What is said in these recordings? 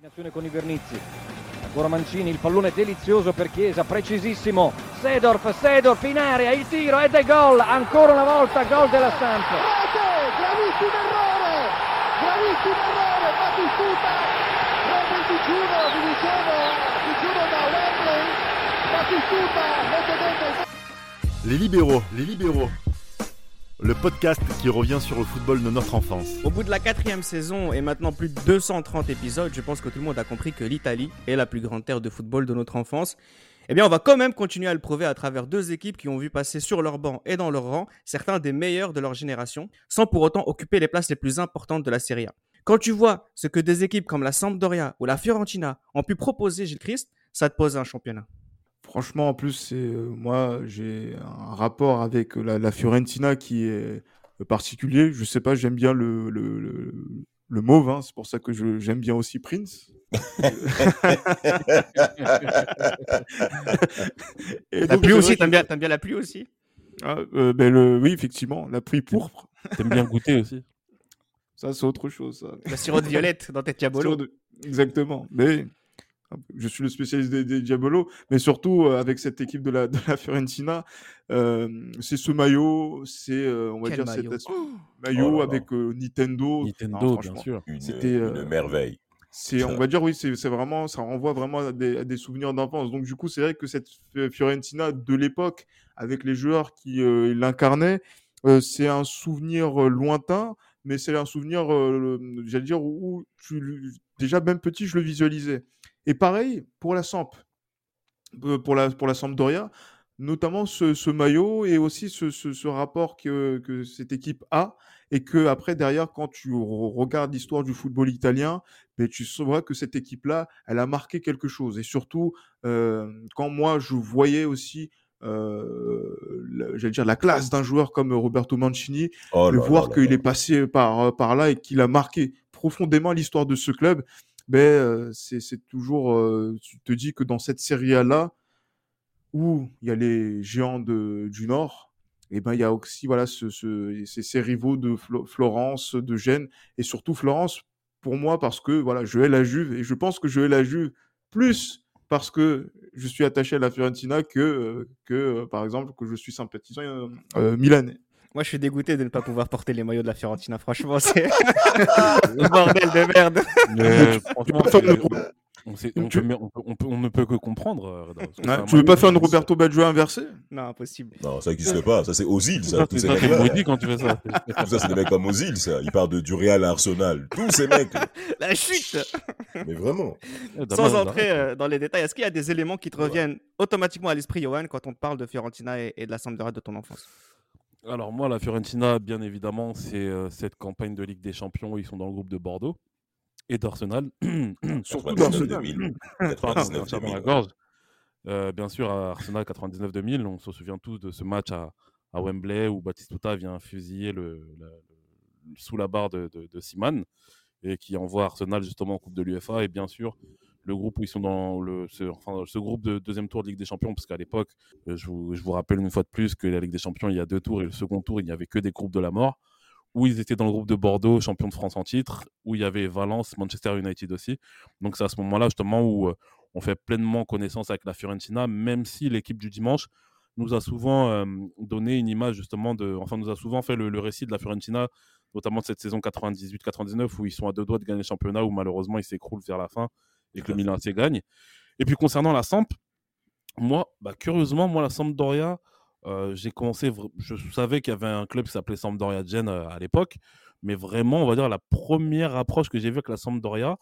Combinazione con i Vernizzi. Ancora Mancini, il pallone delizioso per Chiesa, precisissimo. Sedorf, Sedorf in area, il tiro ed è gol. Ancora una volta gol della Stampa. Rete, gravissimo errore, gravissimo errore, Battistuta, rompe il digiuno, vi dicevo, digiuno da Wembley, Battistuta mette dentro Les libéraux, les libéraux. Le podcast qui revient sur le football de notre enfance. Au bout de la quatrième saison et maintenant plus de 230 épisodes, je pense que tout le monde a compris que l'Italie est la plus grande terre de football de notre enfance. Eh bien, on va quand même continuer à le prouver à travers deux équipes qui ont vu passer sur leur banc et dans leur rang certains des meilleurs de leur génération, sans pour autant occuper les places les plus importantes de la Serie A. Quand tu vois ce que des équipes comme la Sampdoria ou la Fiorentina ont pu proposer, Gilles Christ, ça te pose un championnat. Franchement, en plus, c'est euh, moi, j'ai un rapport avec la, la Fiorentina qui est euh, particulier. Je sais pas, j'aime bien le, le, le, le mauve, hein, c'est pour ça que je- j'aime bien aussi Prince. Et La donc, pluie aussi, t'aimes bien, t'aimes bien la pluie aussi? Ah, euh, ben le, oui, effectivement, la pluie pourpre, T'aimes bien goûter aussi ça c'est autre chose. Ça. La sirop de violette dans tes diabolos. De- Exactement. Mais je suis le spécialiste des, des Diabolos, mais surtout euh, avec cette équipe de la, de la Fiorentina, euh, c'est ce maillot, c'est euh, on va Quel dire maillot? cet aspect- Oh maillot Oh là là. avec euh, Nintendo. Nintendo, Non, bien franchement, sûr. C'était, une euh, merveille. C'est, on va dire oui, c'est vraiment, ça renvoie vraiment à des, à des souvenirs d'enfance. Donc du coup, c'est vrai que cette Fiorentina de l'époque, avec les joueurs qui euh, l'incarnaient, euh, c'est un souvenir euh, lointain, mais c'est un souvenir, euh, j'allais dire, où tu, déjà même petit, je le visualisais. Et pareil pour la Samp, euh, pour la, pour la Sampdoria, notamment ce, ce maillot et aussi ce, ce- ce rapport que, que cette équipe a. Et que après, derrière, quand tu re- regardes l'histoire du football italien, mais tu sauras que cette équipe-là, elle a marqué quelque chose. Et surtout, euh, quand moi, je voyais aussi, euh, la- j'allais dire, la classe d'un joueur comme Roberto Mancini, Oh de là voir là là qu'il là. est passé par, par là et qu'il a marqué profondément l'histoire de ce club, ben, euh, c'est toujours, euh, tu te dis que dans cette série A-là, où il y a les géants de, du Nord, et ben, il y a aussi voilà, ce, ce- ces, ces rivaux de Flo- Florence, de Gênes, et surtout Florence, pour moi, parce que voilà, je hais la Juve, et je pense que je hais la Juve plus parce que je suis attaché à la Fiorentina que, euh, que par exemple, que je suis sympathisant euh, milanais. Moi, je suis dégoûté de ne pas pouvoir porter les maillots de la Fiorentina. Franchement, c'est le bordel de merde. Mais franchement, on, sait- on Tu- peut- on peut- on peut- on ne peut que comprendre. euh, Ouais, tu veux pas faire une Roberto Baggio inversé? Non, impossible. Non, ça n'existe pas. Ça, c'est Ozil, ça. Ça, Tous c'est ces mecs-là. maudit quand tu fais ça. Tout ça, c'est des mecs comme Ozil, ça. Ils partent de, du Real à Arsenal. Tous ces mecs. La chute Mais vraiment. Ouais, Sans entrer euh, dans les détails, est-ce qu'il y a des éléments qui te reviennent automatiquement à l'esprit, Johan, quand on te parle de Fiorentina et, et de la Sampdoria de ton enfance? Alors moi, la Fiorentina, bien évidemment, c'est euh, cette campagne de Ligue des Champions où ils sont dans le groupe de Bordeaux et d'Arsenal. Surtout 99 d'Arsenal. 2000. Pardon, 99 ça dans la 2000. gorge. Euh, bien sûr, à Arsenal 99-2000, on se souvient tous de ce match à, à Wembley où Batistuta vient fusiller le, la- le- sous la barre de, de, de Seaman et qui envoie Arsenal justement en Coupe de l'UFA. Et bien sûr, le groupe où ils sont dans le, ce, enfin, ce groupe de deuxième tour de Ligue des Champions, parce qu'à l'époque, euh, je vous, je vous rappelle une fois de plus que la Ligue des Champions, il y a deux tours et le second tour, il n'y avait que des groupes de la mort où ils étaient dans le groupe de Bordeaux, champion de France en titre, où il y avait Valence, Manchester United aussi. Donc c'est à ce moment-là justement où euh, on fait pleinement connaissance avec la Fiorentina, même si l'équipe du dimanche nous a souvent euh, donné une image justement de, enfin nous a souvent fait le, le récit de la Fiorentina, notamment de cette saison 98-99 où ils sont à deux doigts de gagner le championnat, où malheureusement ils s'écroulent vers la fin et que le Milan AC gagne. Et puis concernant la Samp, moi, bah, curieusement, moi la Sampdoria, euh, j'ai commencé, je savais qu'il y avait un club qui s'appelait Sampdoria Gênes euh, à l'époque, mais vraiment, on va dire la première approche que j'ai vue avec la Sampdoria,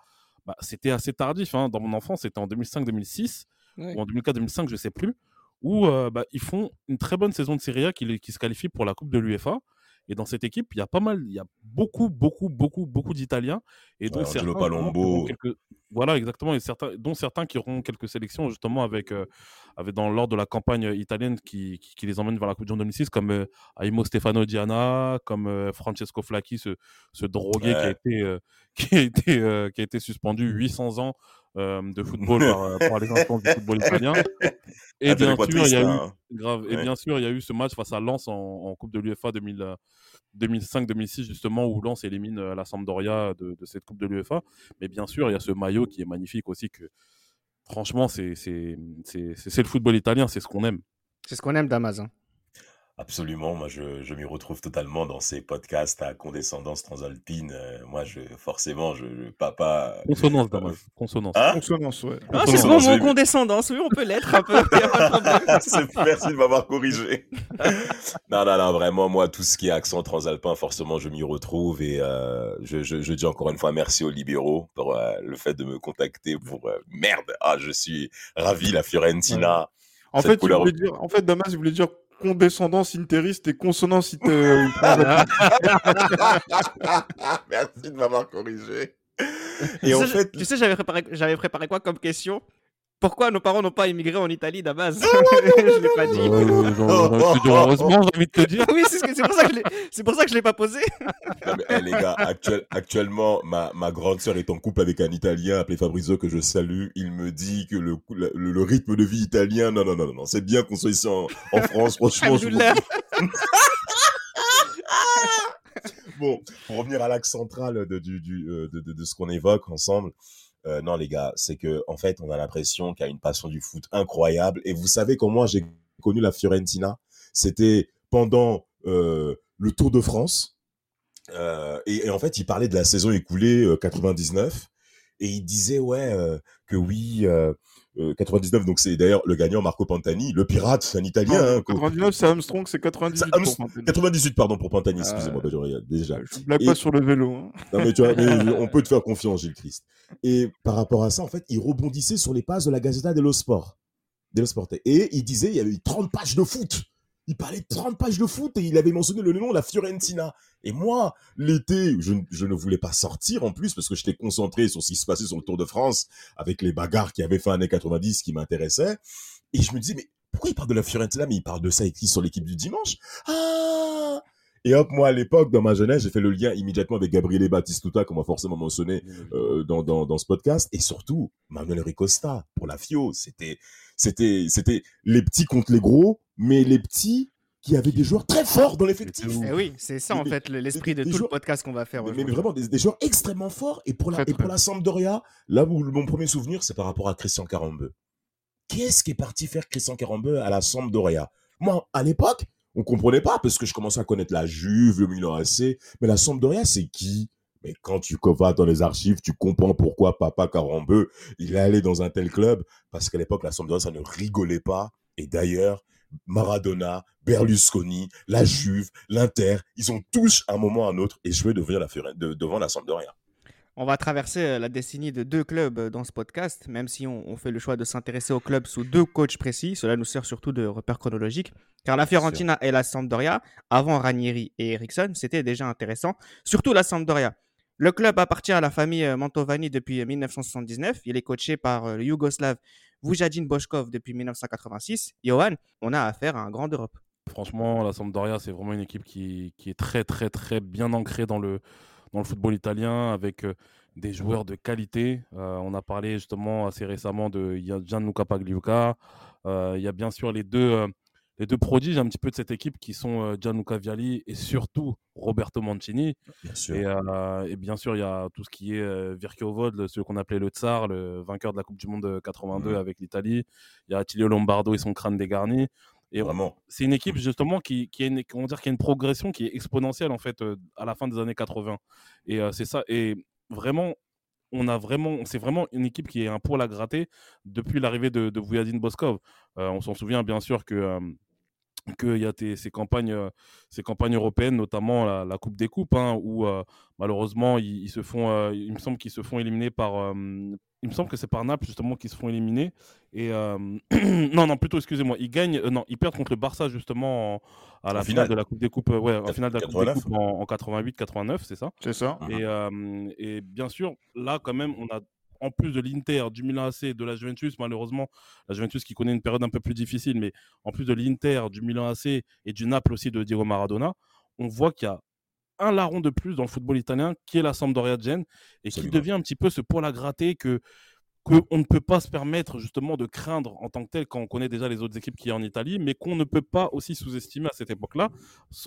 bah, c'était assez tardif. hein. Dans mon enfance, c'était en 2005-2006 Ouais. ou en 2004-2005, je sais plus, où euh, bah, ils font une très bonne saison de Serie A qui, qui se qualifie pour la Coupe de l'UEFA. Et dans cette équipe, il y a pas mal, il y a beaucoup, beaucoup, beaucoup, beaucoup d'Italiens. Et dont Ouais, Angelo Palombo. quelques- Voilà, exactement. Et certains, dont certains qui auront quelques sélections justement avec, euh, avec dans l'ordre de la campagne italienne qui, qui, qui les emmène vers la Coupe du Monde 2006, comme euh, Aimo Stefano Diana, comme euh, Francesco Flacchi, ce, ce drogué qui a été, euh, qui a été, euh, qui a été suspendu 800 ans euh, de football par, euh, par les instances du football italien. Et Ah, bien sûr, il y a eu hein. grave. Et bien sûr, il y a eu ce match face à Lens en, en Coupe de l'UEFA 2000, euh, 2005-2006 justement où Lens élimine euh, la Sampdoria de, de cette Coupe de l'UEFA. Mais bien sûr, il y a ce maillot qui est magnifique aussi que franchement, c'est le football italien, c'est ce qu'on aime. C'est ce qu'on aime, Damas. Absolument, moi je, je m'y retrouve totalement dans ces podcasts à condescendance transalpine. Euh, moi, je forcément, je papa. Consonance, euh, Damas. Consonance. Hein? Consonance, ouais. Ah, Consonance. c'est bon, mon condescendance. Oui, on peut l'être un peu. C'est- Merci de m'avoir corrigé. non, non, non, vraiment, moi, tout ce qui est accent transalpin, forcément, je m'y retrouve et euh, je, je, je dis encore une fois merci aux libéraux pour euh, le fait de me contacter pour euh, merde. Ah, je suis ravi, la Fiorentina. En fait, couleur- dire, en fait, Damas, il voulait dire condescendance interiste et consonance inter... merci de m'avoir corrigé. Tu Et en sais, fait, tu sais, j'avais préparé, j'avais préparé quoi comme question? Pourquoi nos parents n'ont pas immigré en Italie, Damas Ah, Je l'ai pas dit. Euh, genre, heureusement, j'ai envie de te dire. Oui, c'est ce pour ça que c'est pour ça que je l'ai pas posé. Non, mais, eh, les gars, actuel- actuellement, ma, ma grande sœur est en couple avec un Italien appelé Fabrizio que je salue. Il me dit que le, le, le rythme de vie italien, non, non, non, non, non, c'est bien qu'on soit ici en, en France, franchement. je vous-. Bon, pour revenir à l'axe central de, du, du, euh, de, de, de ce qu'on évoque ensemble, euh, non, les gars, c'est que en fait, on a l'impression qu'il y a une passion du foot incroyable. Et vous savez comment j'ai connu la Fiorentina C'était pendant euh, le Tour de France. Euh, et, et en fait, il parlait de la saison écoulée euh, 99 et il disait ouais que oui euh, euh, 99 donc c'est d'ailleurs le gagnant Marco Pantani le pirate c'est un italien hein, qu'on- 99, c'est Armstrong, c'est 98 C'est pour Armstrong- Pantani. 98 pardon pour Pantani excusez-moi Euh, bah, déjà Je blague Et- pas sur le vélo. hein. non mais tu vois, mais on peut te faire confiance, Gilles Christ. Et par rapport à ça, en fait, il rebondissait sur les pages de la Gazzetta dello Sport. Dello Sport. Et il disait, il y avait eu 30 pages de foot. Il parlait de 30 pages de foot et il avait mentionné le nom, la Fiorentina. Et moi, l'été, je, ne- je ne voulais pas sortir en plus parce que j'étais concentré sur ce qui se passait sur le Tour de France avec les bagarres qui avaient fait années 90 qui m'intéressaient. Et je me disais, mais pourquoi il parle de la Fiorentina, mais il parle de ça écrit sur l'équipe du dimanche? Ah Et hop, moi, à l'époque, dans ma jeunesse, j'ai fait le lien immédiatement avec Gabriele Battistuta, qu'on m'a forcément mentionné euh, dans, dans, dans ce podcast. Et surtout, Manuel Ricosta, pour la FIO. C'était, c'était, c'était les petits contre les gros, mais les petits qui avaient des joueurs très forts dans l'effectif. Eh oui, c'est ça en Mais- fait le- l'esprit de des tout le joueurs- podcast qu'on va faire Mais, mais vraiment, des, des joueurs extrêmement forts. Et pour la, et pour la Sampdoria, là où mon premier souvenir, c'est par rapport à Christian Carambeu. Qu'est-ce qui est parti faire Christian Carambeu à la Sampdoria? Moi, à l'époque, on comprenait pas parce que je commençais à connaître la Juve, le Milan AC. Mais la Sampdoria, c'est qui? Mais quand tu vas dans les archives, tu comprends pourquoi Papa Carambeu, il est allé dans un tel club. Parce qu'à l'époque, la Sampdoria, ça ne rigolait pas. Et d'ailleurs, Maradona, Berlusconi, la Juve, l'Inter, ils ont tous, à un moment ou à un autre, échoué devant la, Fiore- de- devant la Sampdoria. On va traverser euh, la décennie de deux clubs euh, dans ce podcast, même si on, on fait le choix de s'intéresser aux clubs sous deux coachs précis. Cela nous sert surtout de repère chronologique. Car la Fiorentina et la Sampdoria, avant Ranieri et Eriksson, c'était déjà intéressant. Surtout la Sampdoria. Le club appartient à la famille euh, Mantovani depuis euh, 1979. Il est coaché par le Yougoslave Vujadin Boshkov depuis 1986. Johan, on a affaire à un grand d'Europe. Franchement, la Sampdoria, c'est vraiment une équipe qui, qui est très, très, très bien ancrée dans le, dans le football italien avec euh, des joueurs de qualité. Euh, on a parlé justement assez récemment de Gianluca Pagliuca. Euh, il y a bien sûr les deux, euh, les deux prodiges un petit peu de cette équipe qui sont euh, Gianluca Vialli et surtout Roberto Mancini. Bien sûr. Et, euh, et bien sûr, il y a tout ce qui est euh, Vircho Vod, celui qu'on appelait le Tsar, le vainqueur de la Coupe du Monde de 82 Mhm. avec l'Italie. Il y a Attilio Lombardo et son crâne dégarni. Et Vraiment. c'est une équipe justement qui, qui, a une, comment dire, qui a une progression qui est exponentielle en fait euh, à la fin des années 80. Et c'est ça. Et vraiment, on a vraiment, c'est vraiment une équipe qui est un poil à gratter depuis l'arrivée de, de Vujadin Boskov. Euh, on s'en souvient bien sûr que euh, qu'il y a tes- ces campagnes, euh, ces campagnes européennes, notamment la, la Coupe des Coupes, hein, où euh, malheureusement ils, ils se font, euh, il me semble qu'ils se font éliminer par, euh, il me semble que c'est par Naples justement qu'ils se font éliminer. Et euh, non, non, plutôt excusez-moi, ils gagnent, euh, non, ils perdent contre le Barça justement en- à la En finale finale. de la Coupe des Coupes, euh, ouais, en finale de la Coupe des 89. Coupes en, en 88-89, c'est ça? C'est ça. Et, et bien sûr, là, quand même, on a, en plus de l'Inter, du Milan AC, de la Juventus, malheureusement, la Juventus qui connaît une période un peu plus difficile, mais en plus de l'Inter, du Milan AC et du Naples aussi de Diego Maradona, on voit qu'il y a un larron de plus dans le football italien qui est la Sampdoria de Gênes et qui devient un petit peu ce poil à gratter que qu'on ne peut pas se permettre justement de craindre en tant que tel quand on connaît déjà les autres équipes qui y a en Italie, mais qu'on ne peut pas aussi sous-estimer à cette époque-là,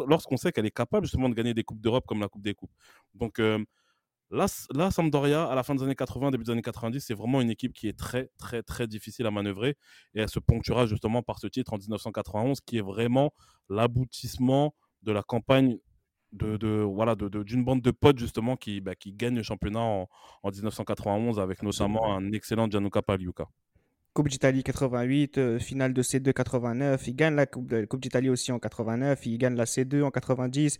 lorsqu'on sait qu'elle est capable justement de gagner des Coupes d'Europe comme la Coupe des Coupes. Donc euh, là, là, Sampdoria, à la fin des années 80, début des années 90, c'est vraiment une équipe qui est très, très, très difficile à manœuvrer et elle se ponctuera justement par ce titre en 1991 qui est vraiment l'aboutissement de la campagne de, de- voilà de- de- d'une bande de potes justement qui, bah, qui gagne le championnat en, en 1991 avec notamment un excellent Gianluca Pagliuca. Coupe d'Italie 88, euh, finale de C2 89. Ils gagnent la Coupe, d'Italie aussi en 89. Ils gagnent la C2 en 90.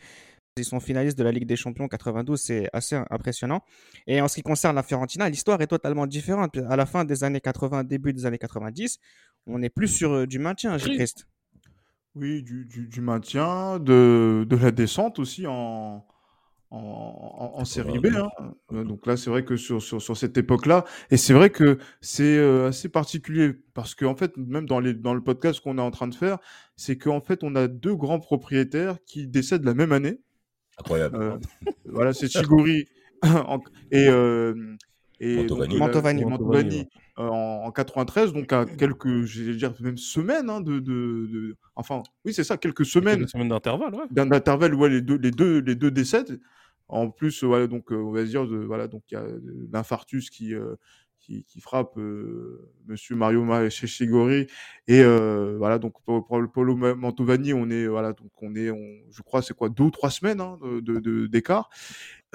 Ils sont finalistes de la Ligue des Champions en 92. C'est assez impressionnant. Et en ce qui concerne la Fiorentina, l'histoire est totalement différente. À la fin des années 80, début des années 90, on est plus sur euh, du maintien, Oui. Christ. Oui, du, du, du maintien, de, de la descente aussi en, en, en, en série B. hein. Donc là, c'est vrai que sur, sur, sur cette époque-là, et c'est vrai que c'est euh, assez particulier parce qu'en fait, même dans, les, dans le podcast qu'on est en train de faire, c'est qu'en fait, on a deux grands propriétaires qui décèdent la même année. Incroyable. Euh, voilà, c'est Chigori en- et, euh, et Mantovani. euh, Mantovani. Mantovani, en, en 93, donc à quelques, je vais dire même semaines hein, de, de, de- enfin, oui, c'est ça, quelques semaines Quelques semaines d'intervalle, ouais. d'un intervalle où les deux, les deux, les deux décèdent. En plus, voilà, donc, on va dire, de, voilà, donc il y a l'infarctus qui, euh, qui, qui frappe euh, Monsieur Mario Shishigori. Et euh, voilà, donc pour, pour le Polo Mantovani, on est, voilà, donc on est, on, je crois, c'est quoi, deux ou trois semaines hein, de- d'écart.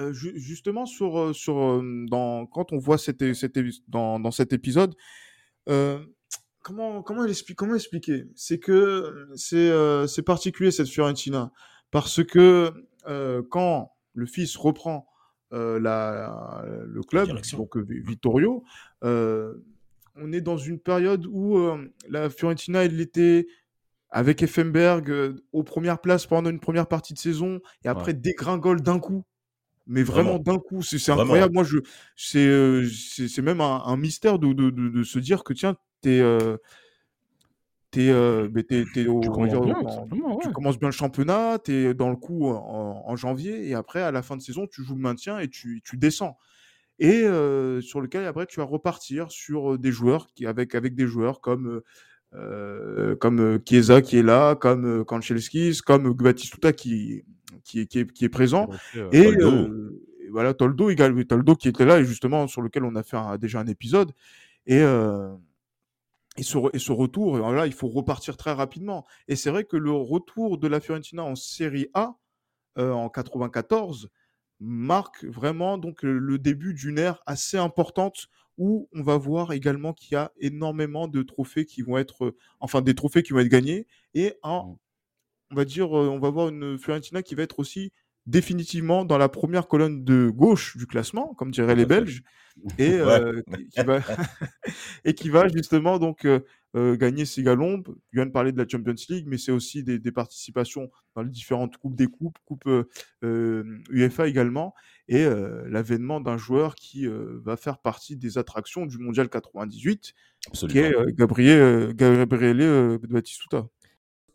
Euh, ju- justement, sur, euh, sur, dans, quand on voit cet, é- cet é- dans, dans cet épisode, euh, comment, comment, expliquer, comment expliquer? C'est que c'est euh, c'est particulier cette Fiorentina. Parce que quand le fils reprend euh, la, le club, donc Vittorio, on est dans une période où euh, la Fiorentina, elle était avec Effenberg euh, aux premières places pendant une première partie de saison et après dégringole d'un coup. Mais vraiment, Vraiment. d'un coup, c'est incroyable. Moi, je, c'est, euh, c'est c'est même un, un mystère de, de, de, de se dire que tiens, t'es, euh, t'es, euh, mais t'es, t'es au- Tu commences dire, bien, tu commences bien le championnat, t'es dans le coup en, en janvier et après à la fin de saison, tu joues le maintien et tu, tu descends. Et euh, sur lequel après tu vas repartir sur des joueurs qui avec avec des joueurs comme euh, comme Chiesa qui est là, comme Kanchelskis, comme Batistuta qui qui est, qui est, qui est présent. Euh, Et, Toldo. voilà, Toldo également, Toldo qui était là et justement sur lequel on a fait un- déjà un épisode. Et, et, ce, et ce retour, là, il faut repartir très rapidement. Et c'est vrai que le retour de la Fiorentina en Série A euh, en 94 marque vraiment donc le, le début d'une ère assez importante où on va voir également qu'il y a énormément de trophées qui vont être, euh, enfin des trophées qui vont être gagnés et un, Mm. on va dire, euh, on va voir une Fiorentina qui va être aussi définitivement dans la première colonne de gauche du classement, comme diraient les. Belges, et, euh, qui, qui va, et qui va justement donc euh, euh, gagner ses galons. Viens de parler de la Champions League, mais c'est aussi des, des participations dans les différentes coupes des coupes, coupe euh, UEFA également, et l'avènement d'un joueur qui va faire partie des attractions du Mondial 98, qui est Gabriel, Gabriele Batistuta.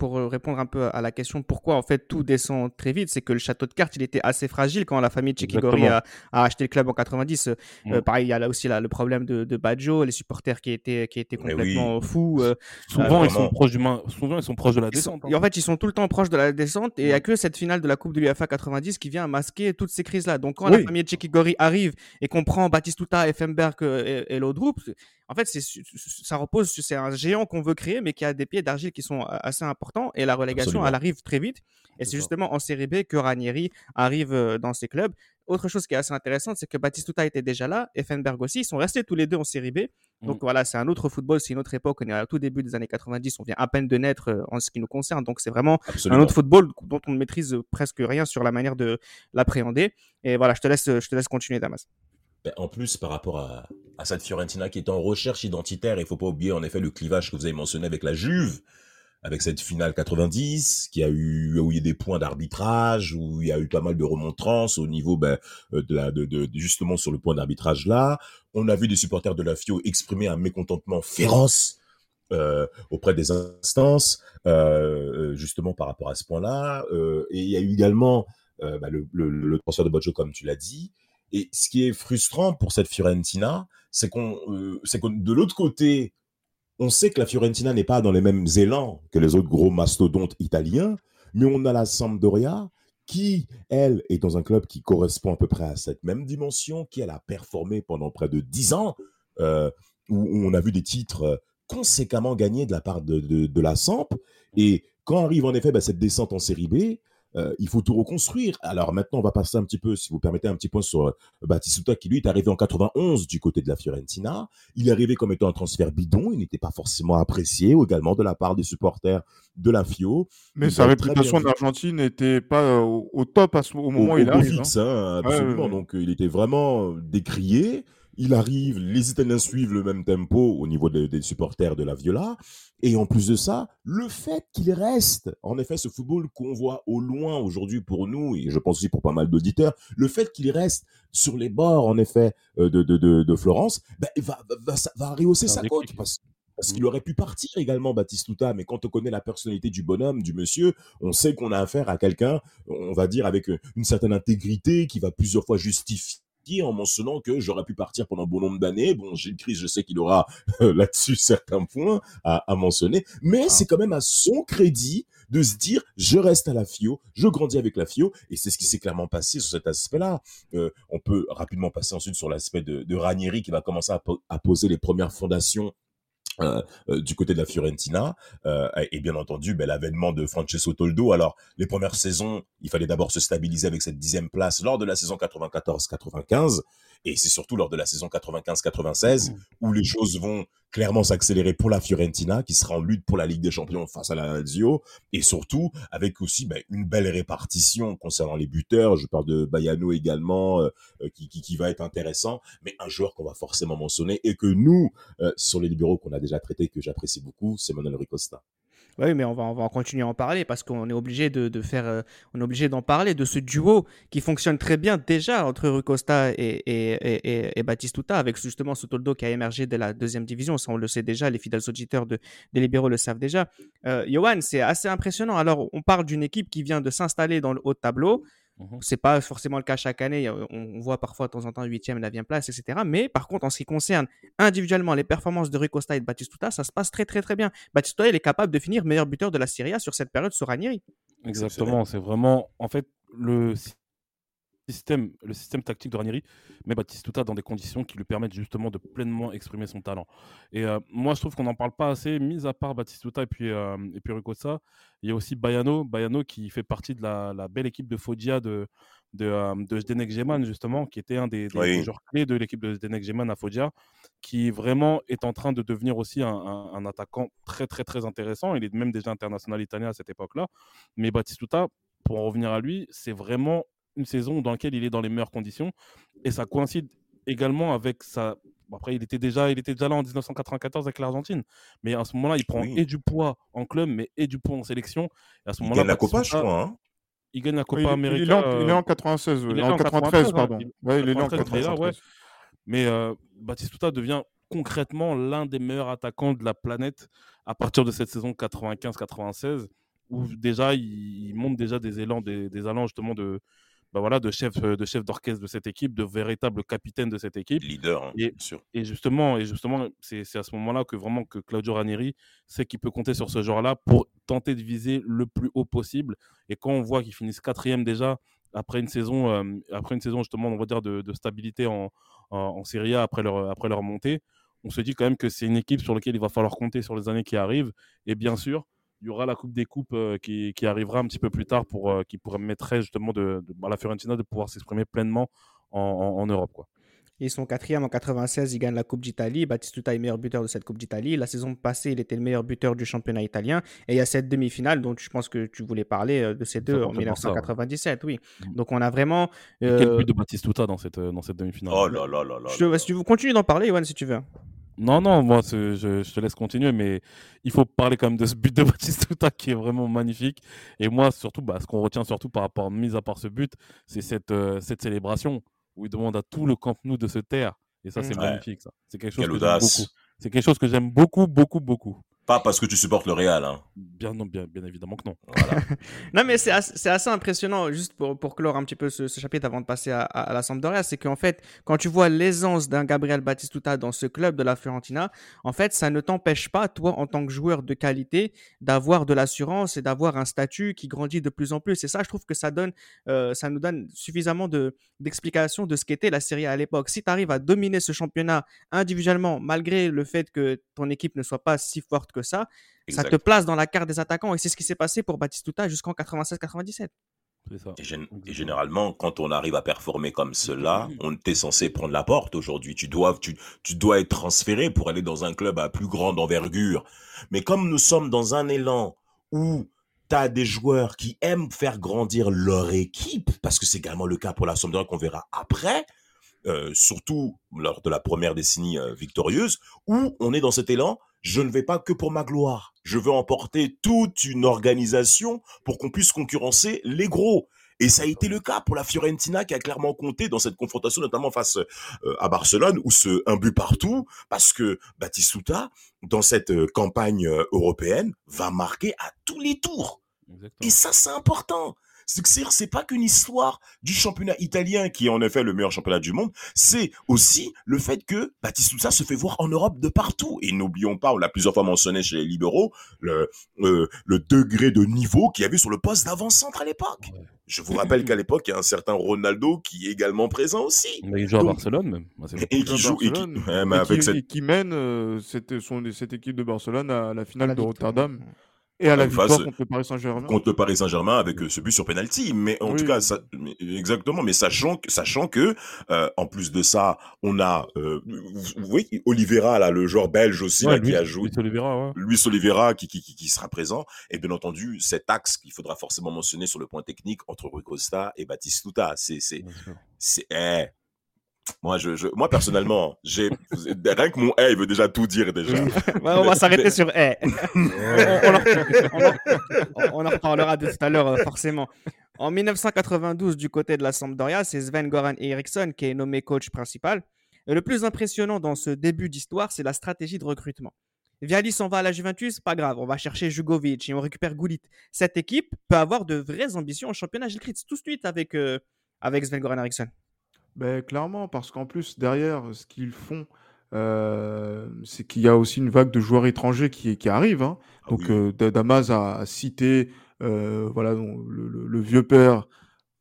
Pour euh, répondre un peu à la question pourquoi en fait tout descend très vite, c'est que le château de cartes il était assez fragile quand la famille Tchekigori a, a acheté le club en 90. Euh, Mm. pareil, il y a là aussi là, le problème de, de Baggio, les supporters qui étaient, qui étaient complètement fous. euh, Souvent, Euh, ils sont proches du main- souvent, ils sont proches de la sont- descente. hein. et en fait, ils sont tout le temps proches de la descente et il n'y a que cette finale de la Coupe de l'UEFA 90 qui vient masquer toutes ces crises-là. Donc, quand la famille Tchekigori arrive et qu'on prend Batistuta, Effenberg et, et l'autre groupe, en fait, c'est, ça repose sur c'est un géant qu'on veut créer, mais qui a des pieds d'argile qui sont euh, assez importants et la relégation, Absolument. elle arrive très vite. Et C'est justement en Série B que Ranieri arrive euh, dans ces clubs. Autre chose qui est assez intéressante, c'est que Batistuta était déjà là, Effenberg aussi. Ils sont restés tous les deux en Série B. Donc Mm. voilà, c'est un autre football, c'est une autre époque. On est à tout début des années 90, on vient à peine de naître euh, en ce qui nous concerne. Donc c'est vraiment un autre football dont on ne maîtrise presque rien sur la manière de l'appréhender. Et voilà, je te laisse, je te laisse continuer, Damas. Ben, en plus, par rapport à, à cette Fiorentina qui est en recherche identitaire, il faut pas oublier en effet le clivage que vous avez mentionné avec la Juve. avec cette finale 90, qui a eu où il y a des points d'arbitrage, où il y a eu pas mal de remontrances au niveau ben, euh, de, justement sur le point d'arbitrage là. On a vu des supporters de la FIO exprimer un mécontentement féroce euh, auprès des instances, euh, justement par rapport à ce point-là. Et il y a eu également bah, le, le, transfert de Boggio, comme tu l'as dit. Et ce qui est frustrant pour cette Fiorentina, c'est qu'on, euh, c'est que de l'autre côté, on sait que la Fiorentina n'est pas dans les mêmes élans que les autres gros mastodontes italiens, mais on a la Sampdoria qui, elle, est dans un club qui correspond à peu près à cette même dimension, qui elle a performé pendant près de dix ans, euh, où on a vu des titres conséquemment gagnés de la part de, de, la Samp. Et quand arrive en effet bah, cette descente en série B, euh, il faut tout reconstruire. Alors maintenant, on va passer un petit peu, si vous permettez, un petit point sur euh, Batistuta, qui lui est arrivé en 91 du côté de la Fiorentina. Il est arrivé comme étant un transfert bidon. Il n'était pas forcément apprécié également de la part des supporters de la Fio. Mais il sa réputation en Argentine n'était pas euh, au, au, top à ce, au moment où il arrive. Fixe, hein, absolument. Ouais, ouais, Donc il était vraiment décrié. Il arrive, les Italiens suivent le même tempo au niveau des, des, supporters de la Viola. Et en plus de ça, le fait qu'il reste, en effet, ce football qu'on voit au loin aujourd'hui pour nous, et je pense aussi pour pas mal d'auditeurs, le fait qu'il reste sur les bords, en effet, de, de, de, de Florence, ben, va, va, va, va rehausser sa cote. Parce, parce qu'il aurait pu partir également, Batistuta, mais quand on connaît la personnalité du bonhomme, du monsieur, on sait qu'on a affaire à quelqu'un, on va dire, avec une certaine intégrité, qui va plusieurs fois justifier en mentionnant que j'aurais pu partir pendant bon nombre d'années. Bon, Gilles Christ, je sais qu'il aura euh, là-dessus certains points à, à mentionner, mais ah. c'est quand même à son crédit de se dire je reste à la FIO, je grandis avec la FIO, et c'est ce qui s'est clairement passé sur cet aspect-là. Euh, on peut rapidement passer ensuite sur l'aspect de, de Ranieri qui va commencer à, po à poser les premières fondations euh, euh, du côté de la Fiorentina euh, et bien entendu ben, l'avènement de Francesco Toldo. Alors les premières saisons, il fallait d'abord se stabiliser avec cette dixième place lors de la saison 94-95 et c'est surtout lors de la saison 95-96 où les choses vont clairement s'accélérer pour la Fiorentina qui sera en lutte pour la Ligue des Champions face à la Lazio et surtout avec aussi ben, une belle répartition concernant les buteurs. Je parle de Bayano également euh, qui, qui, qui, va être intéressant, mais un joueur qu'on va forcément mentionner et que nous, euh, sur les libéraux qu'on a déjà traité, que j'apprécie beaucoup, c'est Manuel Ricosta. Oui, mais on va, on va continuer à en parler parce qu'on est obligé de, de faire, euh, on est obligé d'en parler de ce duo qui fonctionne très bien déjà entre Rui Costa et, et, et, et, avec justement ce Toldo qui a émergé de la deuxième division. Ça, on le sait déjà, les fidèles auditeurs de, des libéraux le savent déjà. Euh, Johan, c'est assez impressionnant. Alors, on parle d'une équipe qui vient de s'installer dans le haut de tableau. Mmh. C'est pas forcément le cas chaque année. On voit parfois de temps en temps 8e, 9e place, etc. Mais par contre, en ce qui concerne individuellement les performances de Rui Costa et de Batistuta, ça se passe très très très bien. Batistuta, il est capable de finir meilleur buteur de la Serie A sur cette période sur Ranieri. Exactement. C'est vraiment, en fait, le système, le système tactique de Ranieri met Batistuta dans des conditions qui lui permettent justement de pleinement exprimer son talent. Et euh, moi, je trouve qu'on n'en parle pas assez, mis à part Batistuta et puis, euh, et puis Ricossa, il y a aussi Bayano, Bayano qui fait partie de la, la belle équipe de Foggia de, de, euh, de Zdenek Geman, justement, qui était un des, des, oui. des joueurs clés de l'équipe de Zdenek Geman à Foggia, qui vraiment est en train de devenir aussi un, un, un, attaquant très, très, très intéressant. Il est même déjà international italien à cette époque-là. Mais Batistuta, pour en revenir à lui, c'est vraiment une saison dans laquelle il est dans les meilleures conditions. Et ça coïncide également avec sa. Après, il était déjà, il était déjà là en 1994 avec l'Argentine. Mais à ce moment-là, il prend oui. et du poids en club, mais et du poids en sélection. Et à ce moment-là, il gagne la Copa, je crois. Hein il gagne la Copa il, América. Il est, en, il est en 96, il est en 93, 93 pardon. Il, ouais, il est en 93. Là, ouais. Mais euh, Batistuta devient concrètement l'un des meilleurs attaquants de la planète à partir de cette saison 95-96 où déjà il, monte déjà des élans, des, des élans justement de, bah voilà, de chef euh, de chef d'orchestre de cette équipe, de véritable capitaine de cette équipe. Leader, hein, et, bien sûr. Et justement, et justement, c'est à ce moment-là que vraiment que Claudio Ranieri sait qu'il peut compter sur ce genre-là pour tenter de viser le plus haut possible. Et quand on voit qu'ils finissent quatrième déjà après une saison, euh, après une saison justement, on va dire de, de stabilité en, en, en, Serie A après leur après leur montée, on se dit quand même que c'est une équipe sur laquelle il va falloir compter sur les années qui arrivent. Et bien sûr, il y aura la Coupe des Coupes euh, qui, qui, arrivera un petit peu plus tard pour euh, qui permettre justement de, de, à la Fiorentina de pouvoir s'exprimer pleinement en, en, en, Europe. Quoi. Ils sont quatrième en 96, ils gagnent la Coupe d'Italie. Batistuta est meilleur buteur de cette Coupe d'Italie. La saison passée, il était le meilleur buteur du championnat italien. Et il y a cette demi-finale dont je pense que tu voulais parler euh, de ces deux en 1997, ça, ouais. oui. Mm. Donc on a vraiment. Euh... Quel but de Batistuta dans cette, dans cette demi-finale? Oh là là là là. Je, si tu veux, continue d'en parler, Yoann, si tu veux. Non, non, moi, c'est- je, je te laisse continuer, mais il faut parler quand même de ce but de Batistuta qui est vraiment magnifique. Et moi, surtout, bah, ce qu'on retient surtout par rapport, mis à part ce but, c'est cette, euh, cette célébration où il demande à tout le Camp Nou de se taire. Et ça, c'est Mm. Ouais. magnifique, ça. C'est quelque chose Quelle que j'aime audace. beaucoup. C'est quelque chose que j'aime beaucoup, beaucoup, beaucoup. Pas parce que tu supportes le Real. Hein. Bien, non, bien, bien évidemment que non. Voilà. Non, mais c'est assez, impressionnant, juste pour, pour clore un petit peu ce, ce chapitre avant de passer à, à, à la Sampdoria, c'est qu'en fait, quand tu vois l'aisance d'un Gabriel Batistuta dans ce club de la Fiorentina, en fait, ça ne t'empêche pas, toi, en tant que joueur de qualité, d'avoir de l'assurance et d'avoir un statut qui grandit de plus en plus. Et ça, je trouve que ça, donne, euh, ça nous donne suffisamment de, d'explications de ce qu'était la Serie A à l'époque. Si tu arrives à dominer ce championnat individuellement, malgré le fait que ton équipe ne soit pas si forte que ça, ça te place dans la carte des attaquants. Et c'est ce qui s'est passé pour Batistuta jusqu'en 96-97. C'est ça. Et, gén- et généralement, quand on arrive à performer comme cela, on est censé prendre la porte aujourd'hui. Tu dois, tu, tu dois être transféré pour aller dans un club à plus grande envergure. Mais comme nous sommes dans un élan où tu as des joueurs qui aiment faire grandir leur équipe, parce que c'est également le cas pour la Sampdoria qu'on verra après, euh, surtout lors de la première décennie euh, victorieuse, où on est dans cet élan, je ne vais pas que pour ma gloire. Je veux emporter toute une organisation pour qu'on puisse concurrencer les gros. Et ça a été le cas pour la Fiorentina qui a clairement compté dans cette confrontation, notamment face euh, à Barcelone, où ce un but partout, parce que Batistuta, dans cette euh, campagne euh, européenne, va marquer à tous les tours. Exactement. Et ça, c'est important. C'est que c'est- c'est pas qu'une histoire du championnat italien qui est en effet le meilleur championnat du monde, c'est aussi le fait que Batistuta se fait voir en Europe de partout. Et n'oublions pas, on l'a plusieurs fois mentionné chez les libéraux, le, euh, le degré de niveau qu'il y avait sur le poste d'avant-centre à l'époque. Ouais. Je vous rappelle qu'à l'époque, il y a un certain Ronaldo qui est également présent aussi. Mais il joue à Barcelone même. Bah, Et qui joue, et qui, Barcelone, ouais, mais et avec qui, cette et qui mène euh, cette, son- cette équipe de Barcelone à la finale À la de victoire. Rotterdam et à la victoire phase- contre le Paris Saint-Germain. contre le Paris Saint-Germain avec ce but sur penalty. Mais en Oui. tout cas, ça, exactement. Mais sachant que, sachant que, euh, en plus de ça, on a, euh, oui, Oliveira là, le joueur belge aussi Ouais, là, qui a joué. Luis Oliveira, ouais. Luis Oliveira qui, qui, qui, qui sera présent. Et bien entendu, cet axe qu'il faudra forcément mentionner sur le point technique entre Rui Costa et Batistuta. C'est, c'est, sûr. c'est, eh. Moi, je, je, moi, personnellement, j'ai, rien que mon eh, il veut déjà tout dire déjà. Ouais, on va s'arrêter sur Eh. on, en, on en- on en reparlera de tout à l'heure, euh, forcément. En 1992, du côté de la Sampdoria, c'est Sven Goran Eriksson qui est nommé coach principal. Et le plus impressionnant dans ce début d'histoire, c'est la stratégie de recrutement. Viali s'en va à la Juventus, pas grave, on va chercher Jugovic et on récupère Gullit. Cette équipe peut avoir de vraies ambitions en championnat. Kritz, tout de suite avec, euh, avec Sven Goran Eriksson. Ben, clairement, parce qu'en plus, derrière, ce qu'ils font, euh, c'est qu'il y a aussi une vague de joueurs étrangers qui, qui arrive. hein. Ah Donc, oui. euh, Da- Damas a, a cité euh, voilà, donc, le, le- le vieux père,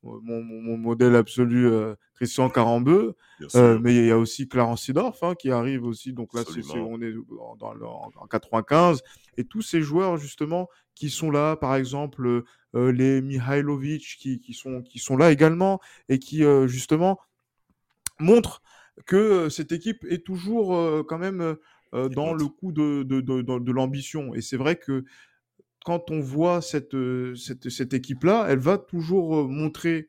mon, mon- mon modèle absolu, euh, Christian Carambeu. Bien sûr. Mais il y a aussi Clarence Sidorf hein, qui arrive aussi. Donc là, c'est- c'est- Absolument. on est en- dans le- en, en 95. Et tous ces joueurs, justement, qui sont là, par exemple, euh, les Mihailovic, qui, qui, sont, qui sont là également et qui, euh, justement, montrent que euh, cette équipe est toujours euh, quand même euh, dans le coup de, de, de, l'ambition. Et c'est vrai que quand on voit cette, cette, cette équipe-là, elle va toujours montrer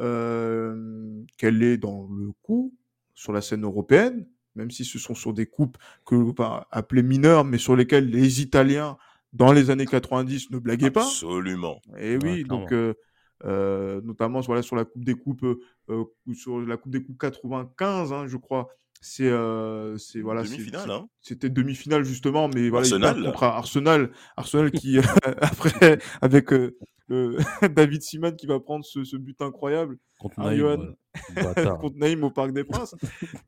euh, qu'elle est dans le coup sur la scène européenne, même si ce sont sur des coupes que l'on va appeler mineures, mais sur lesquelles les Italiens, dans les années 90, ne blaguaient pas. Absolument. Et oui, Ouais, donc. Euh, notamment voilà, sur la Coupe des Coupes, euh, euh, sur la Coupe des Coupes 95, hein, je crois. C'est euh, c'est voilà, c'est- Demi-finale, c'est- hein. C'était demi-finale justement, mais voilà, Arsenal. contre Arsenal, Arsenal qui après avec euh, le David Seaman qui va prendre ce, ce but incroyable Contre Naïm. Bâtard. contre Naïm au Parc des Princes.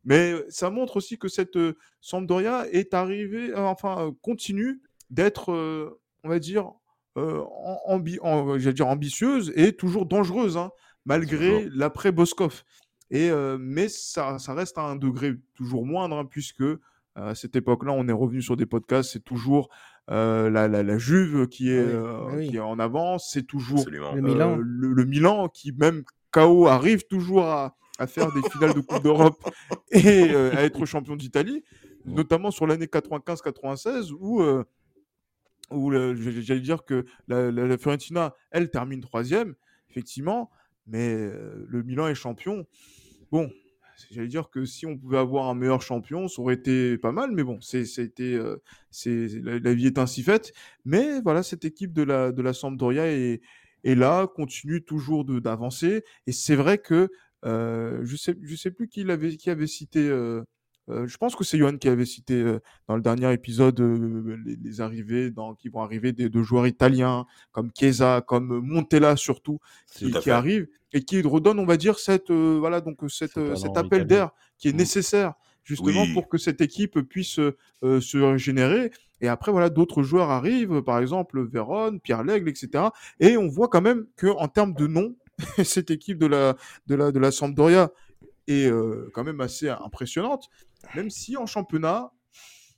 Mais ça montre aussi que cette euh, Sampdoria est arrivée, euh, enfin continue d'être, euh, on va dire, ambi- en- j'allais dire ambitieuse et toujours dangereuse, hein, malgré l'après Boskov. Et euh, mais ça, ça reste à un degré toujours moindre, hein, puisque euh, à cette époque-là, on est revenu sur des podcasts, c'est toujours euh, la, la, la Juve qui est, Oui, euh, oui. qui est en avance, c'est toujours. Le euh, Milan. le, le Milan qui même KO arrive toujours à, à faire des finales de Coupe d'Europe et euh, à être champion d'Italie, notamment sur l'année 95-96 où, euh, où j'allais dire que la, Fiorentina, elle termine troisième, effectivement, mais euh, le Milan est champion. Bon, j'allais dire que si on pouvait avoir un meilleur champion, ça aurait été pas mal, mais bon, c'est, c'était, euh, c'est, la, vie est ainsi faite. Mais voilà, cette équipe de la, de la Sampdoria est, est là, continue toujours d'avancer. Et c'est vrai que euh, je sais, je sais plus qui l'avait, qui avait cité. Euh, je pense que c'est Johan qui avait cité euh, dans le dernier épisode euh, les, les arrivées dans, qui vont arriver des, de joueurs italiens comme Chiesa, comme Montella surtout, qui, arrivent et qui redonnent, on va dire, cette, voilà, donc cette, Cet appel d'air qui est Mm. nécessaire justement Oui. pour que cette équipe puisse se régénérer. Et après, voilà, d'autres joueurs arrivent, par exemple Véron, Pierre Lègle, etc. Et on voit quand même que en termes de nom, cette équipe de la, de la, de la Sampdoria est quand même assez impressionnante, même si en championnat,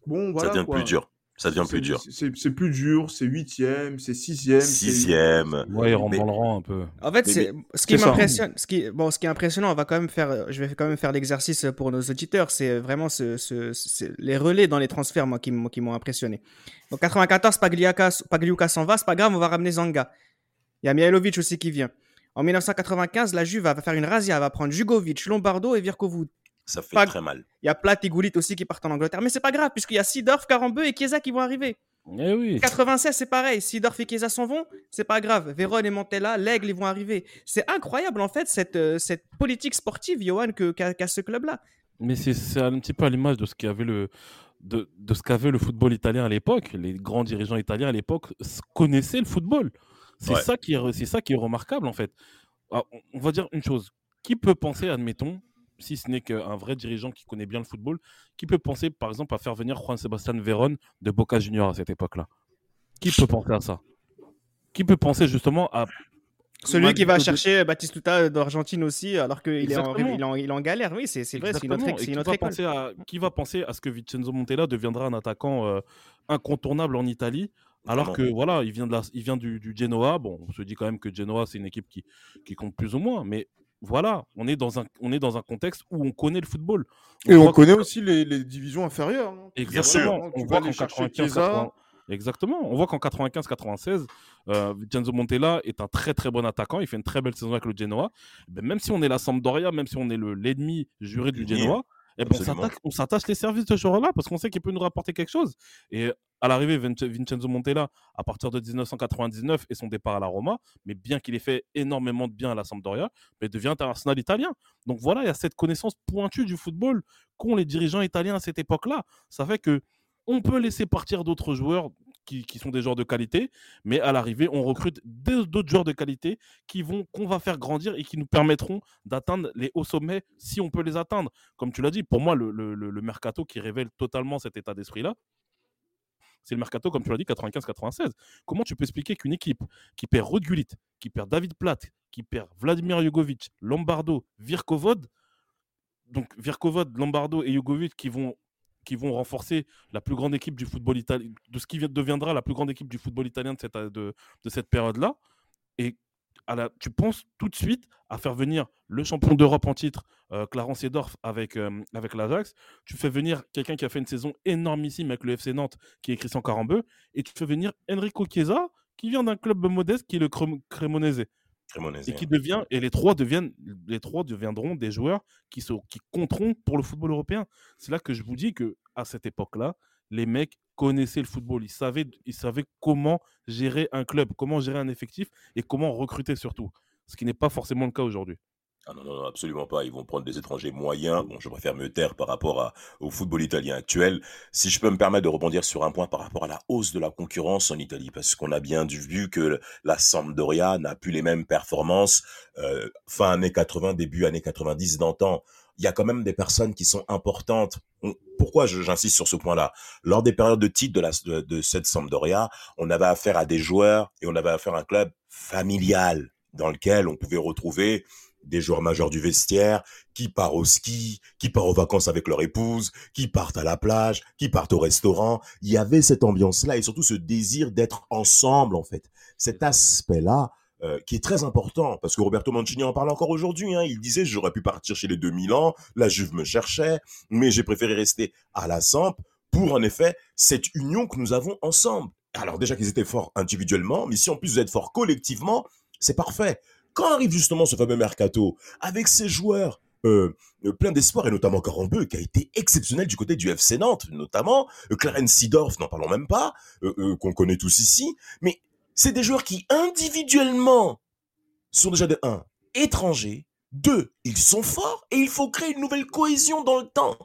bon, voilà. ça devient quoi. plus dur. Ça devient C'est- plus dur. C'est plus dur, c'est huitième, c'est sixième. c'est- Sixième. Ouais, il rentre dans le rang un peu. En fait, c'est ce qui m'impressionne, ce qui bon, ce qui est impressionnant, on va quand même faire, je vais quand même faire l'exercice pour nos auditeurs, c'est vraiment ce, ce- ce- les relais dans les transferts moi qui m'ont qui m'ont impressionné. Donc 94, Pagliuca, Pagliuca s'en va, c'est pas grave, on va ramener Zanga. Il y a Mihailovic aussi qui vient. En 1995, la Juve va faire une razzia, elle va prendre Jugovic, Lombardo et Virkovu. Ça fait Pas- très mal. Il y a Platt et Goulit aussi qui partent en Angleterre, mais c'est pas grave puisqu'il y a Sidorf, Carambeu et Chiesa qui vont arriver. Eh oui. 96, c'est pareil. Sidorf et Chiesa s'en vont, c'est pas grave. Véron et Montella, l'Aigle, ils vont arriver. C'est incroyable, en fait, cette, euh, cette politique sportive, Johan, qu'a ce club-là. Mais c'est c'est un petit peu à l'image de ce qu'avait le de, de ce qu'avait le football italien à l'époque. Les grands dirigeants italiens à l'époque connaissaient le football. C'est Ouais. ça qui est ça qui est remarquable en fait. Alors, on- on va dire une chose. Qui peut penser, admettons, si ce n'est qu'un vrai dirigeant qui connaît bien le football, qui peut penser par exemple à faire venir Juan Sebastian Veron de Boca Juniors à cette époque-là? Qui peut penser à ça? Qui peut penser justement à Celui qui va Madrid- chercher Batistuta d'Argentine aussi, alors qu'il est, en- Exactement. il est en, galère. Oui, c'est vrai, c'est une autre, qui va école. penser à, qui va penser à ce que Vincenzo Montella deviendra un attaquant euh, incontournable en Italie alors Vraiment. que voilà, il vient, de la, il vient du, du Genoa. Bon, on se dit quand même que Genoa, c'est une équipe qui, qui compte plus ou moins. Mais voilà, on est, dans un, on est dans un contexte où on connaît le football. Et on connaît que- aussi les, les divisions inférieures. hein. Exactement. On voit qu'en chercher 95, Chiesa. 80 Exactement. On voit qu'en 95-96, euh, Vincenzo Montella est un très très bon attaquant. Il fait une très belle saison avec le Genoa. Ben, même si on est la Sampdoria, même si on est le- l'ennemi juré du Genoa, eh ben, on s'attache les services de ce joueur-là parce qu'on sait qu'il peut nous rapporter quelque chose. Et à l'arrivée, Vince- Vincenzo Montella, à partir de 1999 et son départ à la Roma, mais bien qu'il ait fait énormément de bien à la Sampdoria, ben, devient international italien. Donc voilà, il y a cette connaissance pointue du football qu'ont les dirigeants italiens à cette époque-là. Ça fait que on peut laisser partir d'autres joueurs qui, sont des joueurs de qualité, mais à l'arrivée, on recrute d'autres joueurs de qualité qui vont qu'on va faire grandir et qui nous permettront d'atteindre les hauts sommets si on peut les atteindre. Comme tu l'as dit, pour moi, le mercato qui révèle totalement cet état d'esprit-là, c'est le mercato, comme tu l'as dit, 95-96. Comment tu peux expliquer qu'une équipe qui perd Ruud Gullit, qui perd David Platt, qui perd Vladimir Jugovic, Lombardo, Virkovod, donc Virkovod, Lombardo et Jugovic qui vont renforcer la plus grande équipe du football italien, de ce qui vi- deviendra la plus grande équipe du football italien de cette, de cette période-là. Et à la, tu penses tout de suite à faire venir le champion d'Europe en titre, euh, Clarence Seedorf, avec, euh, avec l'Ajax. Tu fais venir quelqu'un qui a fait une saison énormissime avec le FC Nantes, qui est Christian Carambeu. Et tu fais venir Enrico Chiesa, qui vient d'un club modeste, qui est le Crem- Cremonese Cremonese. et qui devient et les trois deviennent les trois deviendront des joueurs qui sont qui compteront pour le football européen. C'est là que je vous dis que à cette époque-là, les mecs connaissaient le football, ils savaient ils savaient comment gérer un club, comment gérer un effectif et comment recruter surtout. Ce qui n'est pas forcément le cas aujourd'hui. Ah non, non, non, absolument pas. Ils vont prendre des étrangers moyens. Bon, je préfère me taire par rapport au football italien actuel. Si je peux me permettre de rebondir sur un point par rapport à la hausse de la concurrence en Italie, parce qu'on a bien vu que la Sampdoria n'a plus les mêmes performances euh, fin années 80, début années 90 d'antan. Il y a quand même des personnes qui sont importantes. Pourquoi j'insiste sur ce point-là? Lors des périodes de titre de cette Sampdoria, on avait affaire à des joueurs et on avait affaire à un club familial dans lequel on pouvait retrouver des joueurs majeurs du vestiaire qui part au ski, qui part aux vacances avec leur épouse, qui partent à la plage, qui partent au restaurant. Il y avait cette ambiance-là et surtout ce désir d'être ensemble, en fait. Cet aspect-là, euh, qui est très important, parce que Roberto Mancini en parle encore aujourd'hui. Hein. Il disait, j'aurais pu partir chez les 2000 ans, la Juve me cherchait, mais j'ai préféré rester à la Samp pour, en effet, cette union que nous avons ensemble. Alors déjà qu'ils étaient forts individuellement, mais si en plus vous êtes forts collectivement, c'est parfait. Quand arrive justement ce fameux mercato, avec ces joueurs euh, euh, plein d'espoir, et notamment Carambeu, qui a été exceptionnel du côté du FC Nantes, notamment. Euh, Clarence Seedorf, n'en parlons même pas, qu'on connaît tous ici. Mais c'est des joueurs qui, individuellement, sont déjà de 1, étrangers, 2, ils sont forts, et il faut créer une nouvelle cohésion dans le temps.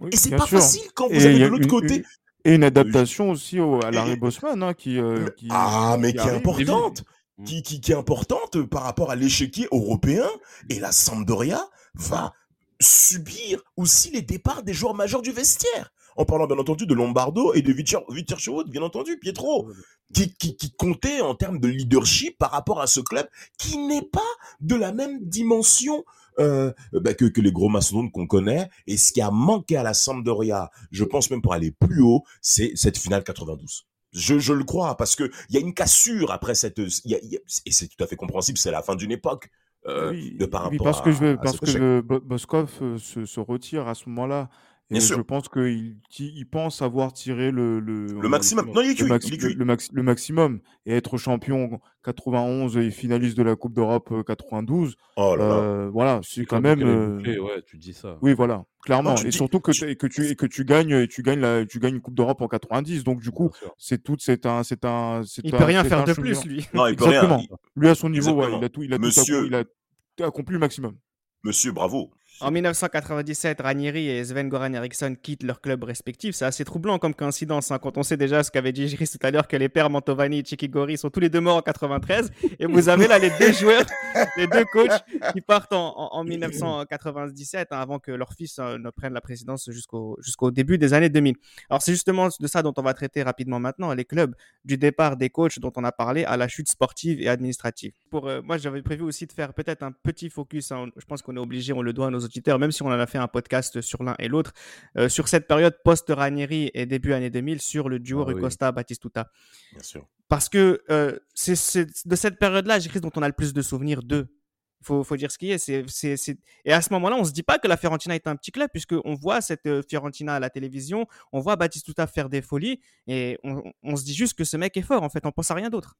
Oui, Et c'est pas sûr. facile quand vous Et avez de l'autre côté. une- Et une adaptation aussi au, à Larry Bosman, hein, qui, euh, qui- Ah, mais qui est importante. Mm. Qui, qui, qui est importante par rapport à l'échiquier européen. Et la Sampdoria va subir aussi les départs des joueurs majeurs du vestiaire. En parlant bien entendu de Lombardo et de Vitirchwood, bien entendu, Pietro, qui, qui, qui comptait en termes de leadership par rapport à ce club qui n'est pas de la même dimension euh, bah, que, que les gros mastodontes qu'on connaît. Et ce qui a manqué à la Sampdoria, je pense même pour aller plus haut, c'est cette finale 92. Je, je le crois, parce que il y a une cassure après cette... y a- y a- et c'est tout à fait compréhensible, c'est la fin d'une époque. euh, Oui, de par oui, rapport parce que, à- je veux- à parce que échec. je- Bo- Boskov euh, se, se retire à ce moment-là. Et Bien sûr. je pense qu'il il pense avoir tiré le, le, Le maximum. Non, il est le, cuit, max- il est le- cuit. le max- le maximum et être champion 91 et finaliste de la Coupe d'Europe euh, 92. Oh là là. euh, voilà, c'est quand même. euh, ouais, tu dis ça. Oui, voilà, clairement. Non, et dis- surtout que, tu- t- et que tu et que tu gagnes et tu gagnes la tu gagnes une Coupe d'Europe en 90. Donc du coup, c'est tout c'est un c'est un Il un- peut rien faire de plus, lui. Non, il peut rien. Exactement. Lui à son niveau, ouais, Exactement. il a tout il a tout Monsieur- accompli, il a accompli le maximum. Monsieur, bravo. En 1997, Ranieri et Sven Goran Eriksson quittent leurs clubs respectifs. C'est assez troublant comme coïncidence hein, quand on sait déjà ce qu'avait dit Giris tout à l'heure que les pères Mantovani et Chikigori sont tous les deux morts en 93 et vous avez là les deux joueurs, les deux coachs qui partent en, en- en 1997 hein, avant que leur fils euh, ne prenne la présidence jusqu'au jusqu'au début des années 2000. Alors c'est justement de ça dont on va traiter rapidement maintenant les clubs du départ des coachs dont on a parlé à la chute sportive et administrative. Pour euh, moi j'avais prévu aussi de faire peut-être un petit focus. hein, je pense qu'on est obligé, on le doit à nos auditeurs, même si on en a fait un podcast sur l'un et l'autre, euh, sur cette période post-Ranieri et début année 2000 sur le duo Ah oui. Rui Costa-Batistuta. Bien sûr. Parce que euh, c'est de cette période-là, j'écris dont on a le plus de souvenirs d'eux. Il faut, faut dire ce qui est. c'est c'est- c'est- Et à ce moment-là, on se dit pas que la Fiorentina est un petit club, puisqu'on voit cette euh, Fiorentina à la télévision, on voit Batistuta faire des folies, et on, on se dit juste que ce mec est fort, en fait, on pense à rien d'autre.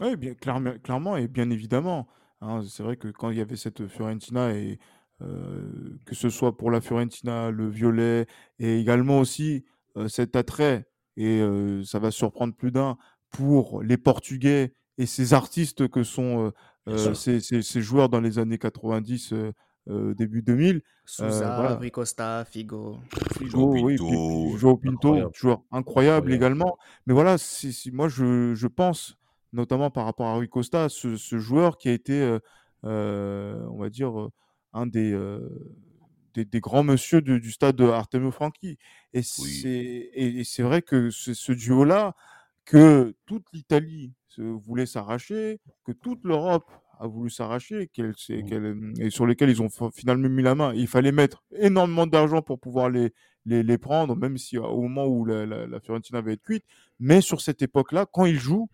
Oui, bien, clairement, clairement et bien évidemment. hein, c'est vrai que quand il y avait cette Fiorentina, et euh, que ce soit pour la Fiorentina, le violet, et également aussi euh, cet attrait, et euh, ça va surprendre plus d'un, pour les Portugais et ces artistes que sont euh, euh, ces, ces- ces joueurs dans les années 90, euh, euh, début 2000. Souza, voilà. Rui Costa, Figo. Figo, oui, Pinto, Pi- Joao Pinto, incroyable. joueur incroyable Incroyable. également. Mais voilà, moi je, je pense, notamment par rapport à Rui Costa, ce, ce joueur qui a été, on va dire, un des, euh, des, des grands monsieur du, du stade de Artemio Franchi. Et c'est et, et c'est vrai que c'est ce duo-là, que toute l'Italie voulait s'arracher, que toute l'Europe a voulu s'arracher, qu'elle, qu'elle- et sur lesquels ils ont finalement mis la main. Il fallait mettre énormément d'argent pour pouvoir les, les, les prendre, même si au moment où la, la, la Fiorentina va être cuite. Mais sur cette époque-là, quand ils jouent,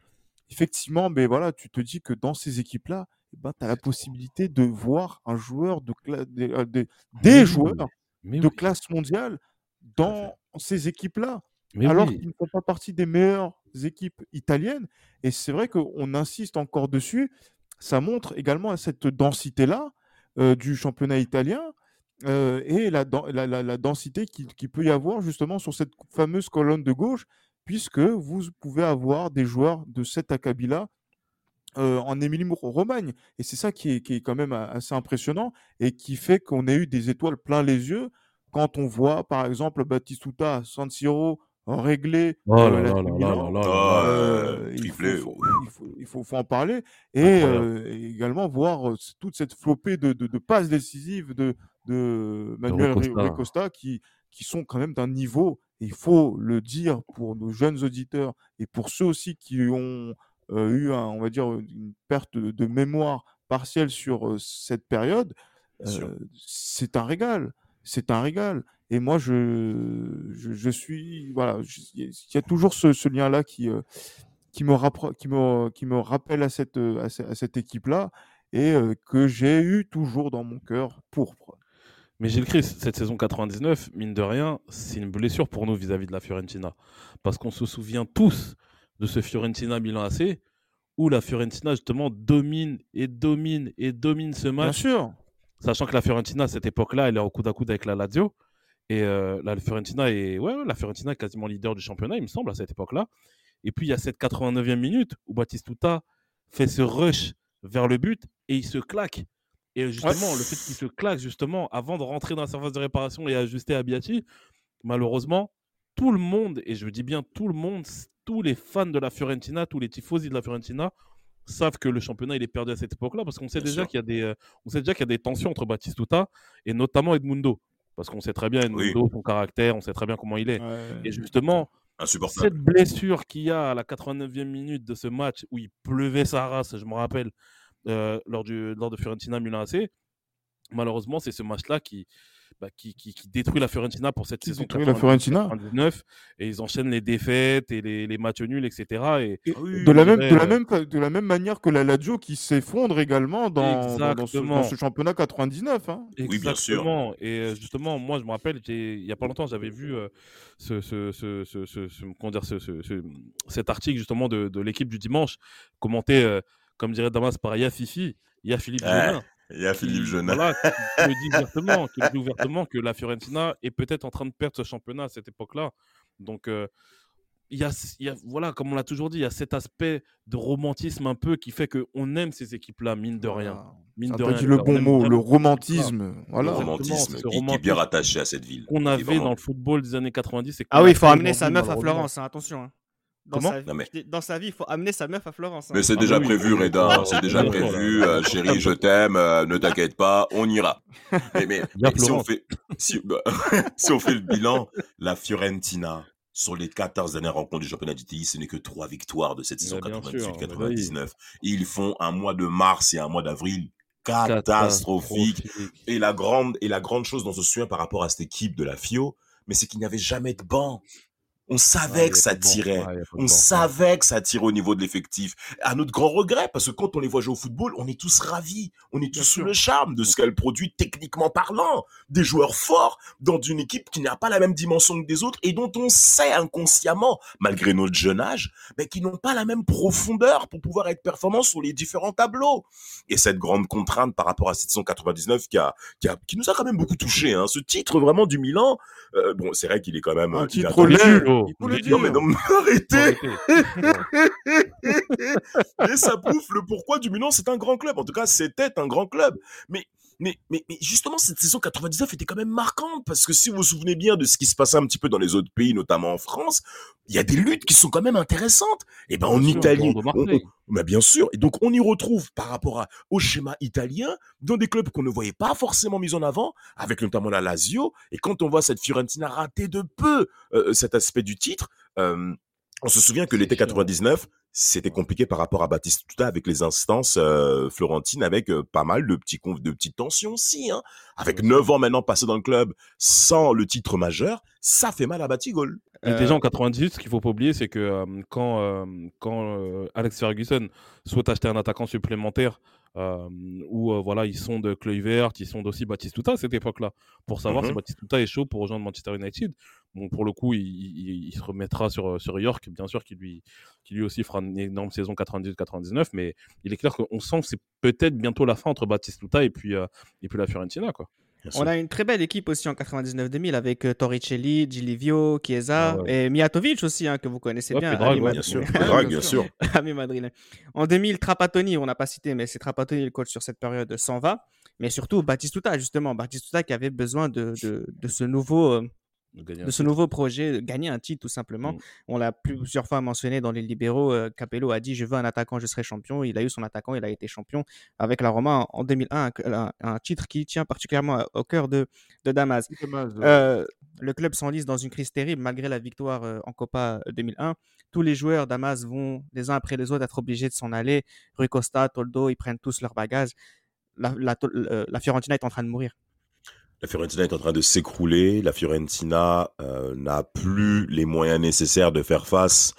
effectivement, ben voilà, tu te dis que dans ces équipes-là, eh ben, tu as la possibilité de voir un joueur de cla- des, euh, des- oui, joueurs de classe mondiale dans ces équipes-là alors oui. qu'ils ne font pas partie des meilleures équipes italiennes. Et c'est vrai qu'on insiste encore dessus. Ça montre également cette densité-là euh, du championnat italien euh, et la, den- la, la- la densité qu'il qui peut y avoir justement sur cette fameuse colonne de gauche, puisque vous pouvez avoir des joueurs de cet acabit-là euh, en Émilie-Romagne. Et c'est ça qui est, qui est quand même a- assez impressionnant et qui fait qu'on ait eu des étoiles plein les yeux quand on voit, par exemple, Batistuta San Siro régler Oh il, faut, en parler. Et, euh, également voir toute cette flopée de, de, de passes décisives de, de Manuel Rui Rui Costa. Costa qui, qui sont quand même d'un niveau, il faut le dire pour nos jeunes auditeurs et pour ceux aussi qui ont eu, un- on va dire, une perte de, de mémoire partielle sur euh, cette période, euh, c'est un régal. C'est un régal. Et moi, je, je, je suis. Voilà, il y a toujours ce, ce lien-là qui, euh, qui, me qui, me, qui me rappelle à cette, euh, à ce- à cette équipe-là et euh, que j'ai eu toujours dans mon cœur pourpre. Mais Gilles Chris, cette saison 99, mine de rien, c'est une blessure pour nous vis-à-vis de la Fiorentina. Parce qu'on se souvient tous de ce Fiorentina Milan AC où la Fiorentina justement domine et domine et domine ce Bien match sûr. Sachant que la Fiorentina, à cette époque-là, elle est en coude à coude avec la Lazio. Et euh, la Fiorentina est, ouais, la Fiorentina est quasiment leader du championnat, il me semble, à cette époque-là. Et puis, il y a cette 89e minute où Batistuta fait ce rush vers le but et il se claque. Et justement, le fait qu'il se claque, justement, avant de rentrer dans la surface de réparation et ajuster à Biachi, malheureusement, tout le monde, et je dis bien tout le monde, tous les fans de la Fiorentina, tous les tifosi de la Fiorentina, savent que le championnat il est perdu à cette époque-là parce qu'on sait Bien déjà qu'il y a des euh, on sait déjà qu'il y a des tensions entre Batistuta et notamment Edmundo. Parce qu'on sait très bien Edmundo son caractère on sait très bien comment il est. Et justement cette blessure qu'il y a à la 89e minute de ce match où il pleuvait sa race je me rappelle euh, lors du lors de Fiorentina Milan AC malheureusement c'est ce match-là qui bah, qui, qui, qui détruit la Fiorentina pour cette saison détruit la Fiorentina 99 et ils enchaînent les défaites et les, les matchs nuls etc et, Et Ah oui, de, la même, de, la même, de la même manière que la Lazio qui s'effondre également dans, dans, dans ce, dans Exactement. ce championnat 99. Hein. Oui, bien sûr. Et euh, justement, moi, je me rappelle, il y a pas longtemps, j'avais vu euh, ce, ce, ce, ce, ce- ce- comment dire, ce- ce- ce- cet article justement de, de l'équipe du dimanche, commenté, euh, comme dirait Damas, par Yafifi, Ya Philippe Ouais, Jeunin, Il y a Philippe qui, Jeunin. voilà, qui, le dit ouvertement, qui le dit ouvertement que la Fiorentina est peut-être en train de perdre ce championnat à cette époque-là. Donc, euh, il y a, il y a- voilà, comme on l'a toujours dit, il y a cet aspect de romantisme un peu qui fait qu'on aime ces équipes-là, mine de rien. Voilà. Mine de rien, dit le on bon mot, le romantisme. Voilà. Le romantisme, qui, qui est bien rattaché à cette ville. qu'on avait vraiment- dans le football des années 90. et Ah oui, il faut amener sa meuf à. Florence, hein, attention. hein. Dans, Comment? sa vie, Non, mais- dans sa vie, il faut amener sa meuf à Florence. hein. Mais c'est Ah déjà bah oui. prévu, Reda. Oh, C'est déjà prévu. euh, chérie, je t'aime. euh, ne t'inquiète pas, on ira. Mais, mais- Bien mais si, on fait, si, bah, si on fait le bilan, la Fiorentina, sur les 14 dernières rencontres du championnat d'Italie, ce n'est que trois victoires de cette saison Mais bien sûr, mais 98-99. Ils font un mois de mars et un mois d'avril catastrophique. Et la grande, et la grande chose dont on se souvient par rapport à cette équipe de la FIO, mais c'est qu'il n'y avait jamais de banc. On savait Ouais, y que ça tirait. Ouais, y a pas de On savait que ça tirait au niveau de l'effectif. À notre grand regret, parce que quand on les voit jouer au football, on est tous ravis. On est tous sous le charme de ce qu'elle produit techniquement parlant. Des joueurs forts dans une équipe qui n'a pas la même dimension que des autres et dont on sait inconsciemment, malgré notre jeune âge, mais qui n'ont pas la même profondeur pour pouvoir être performants sur les différents tableaux. Et cette grande contrainte par rapport à 799 qui a, qui a, qui nous a quand même beaucoup touché, hein. Ce titre vraiment du Milan, euh, bon, c'est vrai qu'il est quand même Un euh, titre. Non mais non, mais arrêtez. Mais ça prouve le pourquoi du Milan, c'est un grand club. En tout cas, c'était un grand club. Mais, mais, mais, mais justement, cette saison 99 était quand même marquante parce que si vous vous souvenez bien de ce qui se passait un petit peu dans les autres pays, notamment en France, il y a des luttes qui sont quand même intéressantes. Et ben, en Bien sûr, Italie, on- on- mais bien sûr. Et donc, on y retrouve par rapport à- au schéma italien dans des clubs qu'on ne voyait pas forcément mis en avant, avec notamment la Lazio. Et quand on voit cette Fiorentina rater de peu euh, cet aspect du titre, euh, on se souvient que l'été chiant. 99, c'était compliqué par rapport à Batistuta avec les instances euh, florentines, avec euh, pas mal de petits de petites tensions aussi. Hein. Avec 9 ans maintenant passés dans le club sans le titre majeur, ça fait mal à Batigol. Et Euh, déjà en 98, ce qu'il faut pas oublier, c'est que euh, quand, euh, quand euh, Alex Ferguson souhaite acheter un attaquant supplémentaire, euh, où euh, voilà, ils sont de Kluivert, ils sont aussi Batistuta à cette époque-là, pour savoir Mhm. si Batistuta est chaud pour rejoindre Manchester United. Bon, pour le coup, il, il- il se remettra sur, sur York, bien sûr, qui lui, qui lui aussi fera une énorme saison 98-99, mais il est clair qu'on sent que c'est peut-être bientôt la fin entre Batistuta et puis, euh, et puis la Fiorentina. Quoi. On a une très belle équipe aussi en 99-2000 avec euh, Torricelli, Gilivio, Chiesa Ah ouais. et Mijatovic aussi, hein, que vous connaissez Ouais, bien. Ouais, Bien sûr, Pedrag, bien sûr. ami. En 2000, Trapattoni, on n'a pas cité, mais c'est Trapattoni le coach sur cette période, s'en va. Mais surtout Batistuta, justement. Batistuta qui avait besoin de, de, de ce nouveau. euh, De, ce nouveau projet, de gagner un titre tout simplement. Mm. On l'a plusieurs fois mentionné dans les libéraux. euh, Capello a dit Je veux un attaquant, je serai champion. Il a eu son attaquant, il a été champion avec la Roma en 2001, un, un- titre qui tient particulièrement au cœur de, de Damas. Euh, le club s'enlise dans une crise terrible malgré la victoire euh, en Copa 2001. Tous les joueurs Damas vont les uns après les autres être obligés de s'en aller. Rui Costa, Toldo, ils prennent tous leurs bagages. La, la, euh, la Fiorentina est en train de mourir. La Fiorentina est en train de s'écrouler. La Fiorentina euh, n'a plus les moyens nécessaires de faire face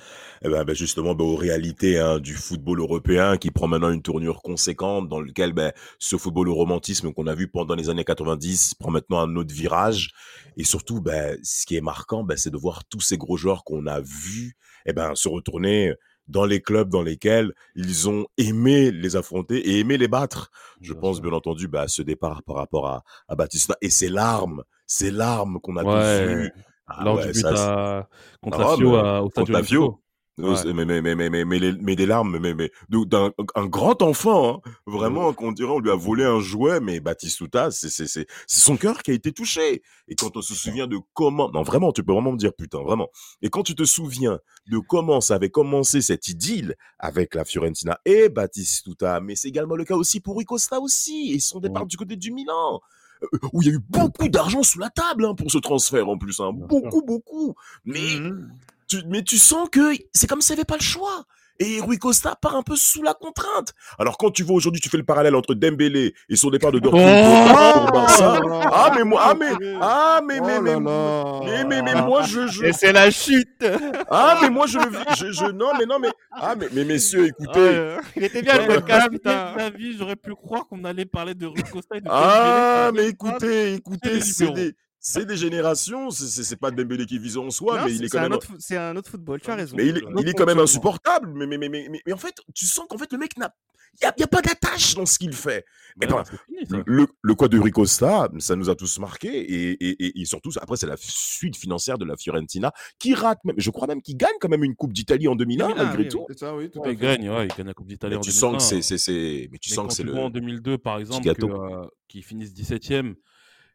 eh ben, ben, justement ben, aux réalités hein, du football européen qui prend maintenant une tournure conséquente dans lequel ben, ce football au romantisme qu'on a vu pendant les années 90 prend maintenant un autre virage. Et surtout, ben, ce qui est marquant, c'est de voir tous ces gros joueurs qu'on a vus eh ben, se retourner dans les clubs dans lesquels ils ont aimé les affronter et aimé les battre. Je Bien pense sûr. bien entendu bah, à ce départ par rapport à, à Batista et ses larmes, ces larmes qu'on a tous Ouais. vues. Ah Lors ouais, du but ça, à... contre Ah, la Fio à- contre la Fio. Euh, Ouais. Mais, mais, mais, mais, mais, mais, les- mais des larmes, mais, mais, d'un un grand enfant, hein. vraiment, qu'on dirait, on lui a volé un jouet, mais Batistuta, c'est c'est- son cœur qui a été touché. Et quand on se souvient de comment, non, vraiment, tu peux vraiment me dire putain, vraiment. Et quand tu te souviens de comment ça avait commencé cette idylle avec la Fiorentina et Batistuta, mais c'est également le cas aussi pour Rui Costa aussi, et son départ Ouais. du côté du Milan. euh, Où il y a eu beaucoup d'argent sous la table hein, pour ce transfert en plus, hein. Beaucoup, beaucoup. Mais Mhm. Tu, mais tu sens que c'est comme s'il n'y avait pas le choix. Et Rui Costa part un peu sous la contrainte. Alors quand tu vois aujourd'hui, tu fais le parallèle entre Dembélé et son départ de Dortmund Oh pour Barça. Ah mais moi, ah mais, ah mais Oh mais mais, mais, mais, mais moi je, je Et c'est la chute ah mais moi je le vis, je, je non mais non mais ah mais, mais messieurs écoutez, Il était bien le podcast, la vie, j'aurais pu croire qu'on allait parler de Rui Costa et de ah Dembélé. mais écoutez, écoutez, c'est des c'est des générations, c'est- pas Dembélé qui vise en soi, Non, mais il c'est est quand un même autre C'est un autre football, tu as raison. Mais il est, il quand même insupportable. Mais, mais, mais, mais, mais, mais en fait, tu sens qu'en fait, le mec n'a. Il n'y a, il y a pas d'attache dans ce qu'il fait. Bah c'est fini, ça. le, le quoi de Ricosta, ça nous a tous marqués. Et, et, et, et surtout, après, c'est la suite financière de la Fiorentina qui rate même. Je crois même qu'il gagne quand même une Coupe d'Italie en 2001, 2001, malgré oui, tout. C'est ça, oui, tout Ouais, il gagne, ouais, il gagne la Coupe d'Italie en tu sens que 2001. c'est. c'est- c'est- Mais tu Mais sens que c'est le. en 2002, par exemple, que, euh, qu'ils finissent 17ème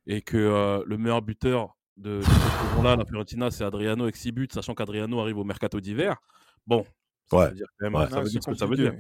et que euh, le meilleur buteur de, de cette saison-là, la Fiorentina, c'est Adriano avec 6 buts, sachant qu'Adriano arrive au mercato d'hiver. Bon, ça Ouais. veut dire quand même, Ouais. ça veut c'est dire ce que ça veut dire.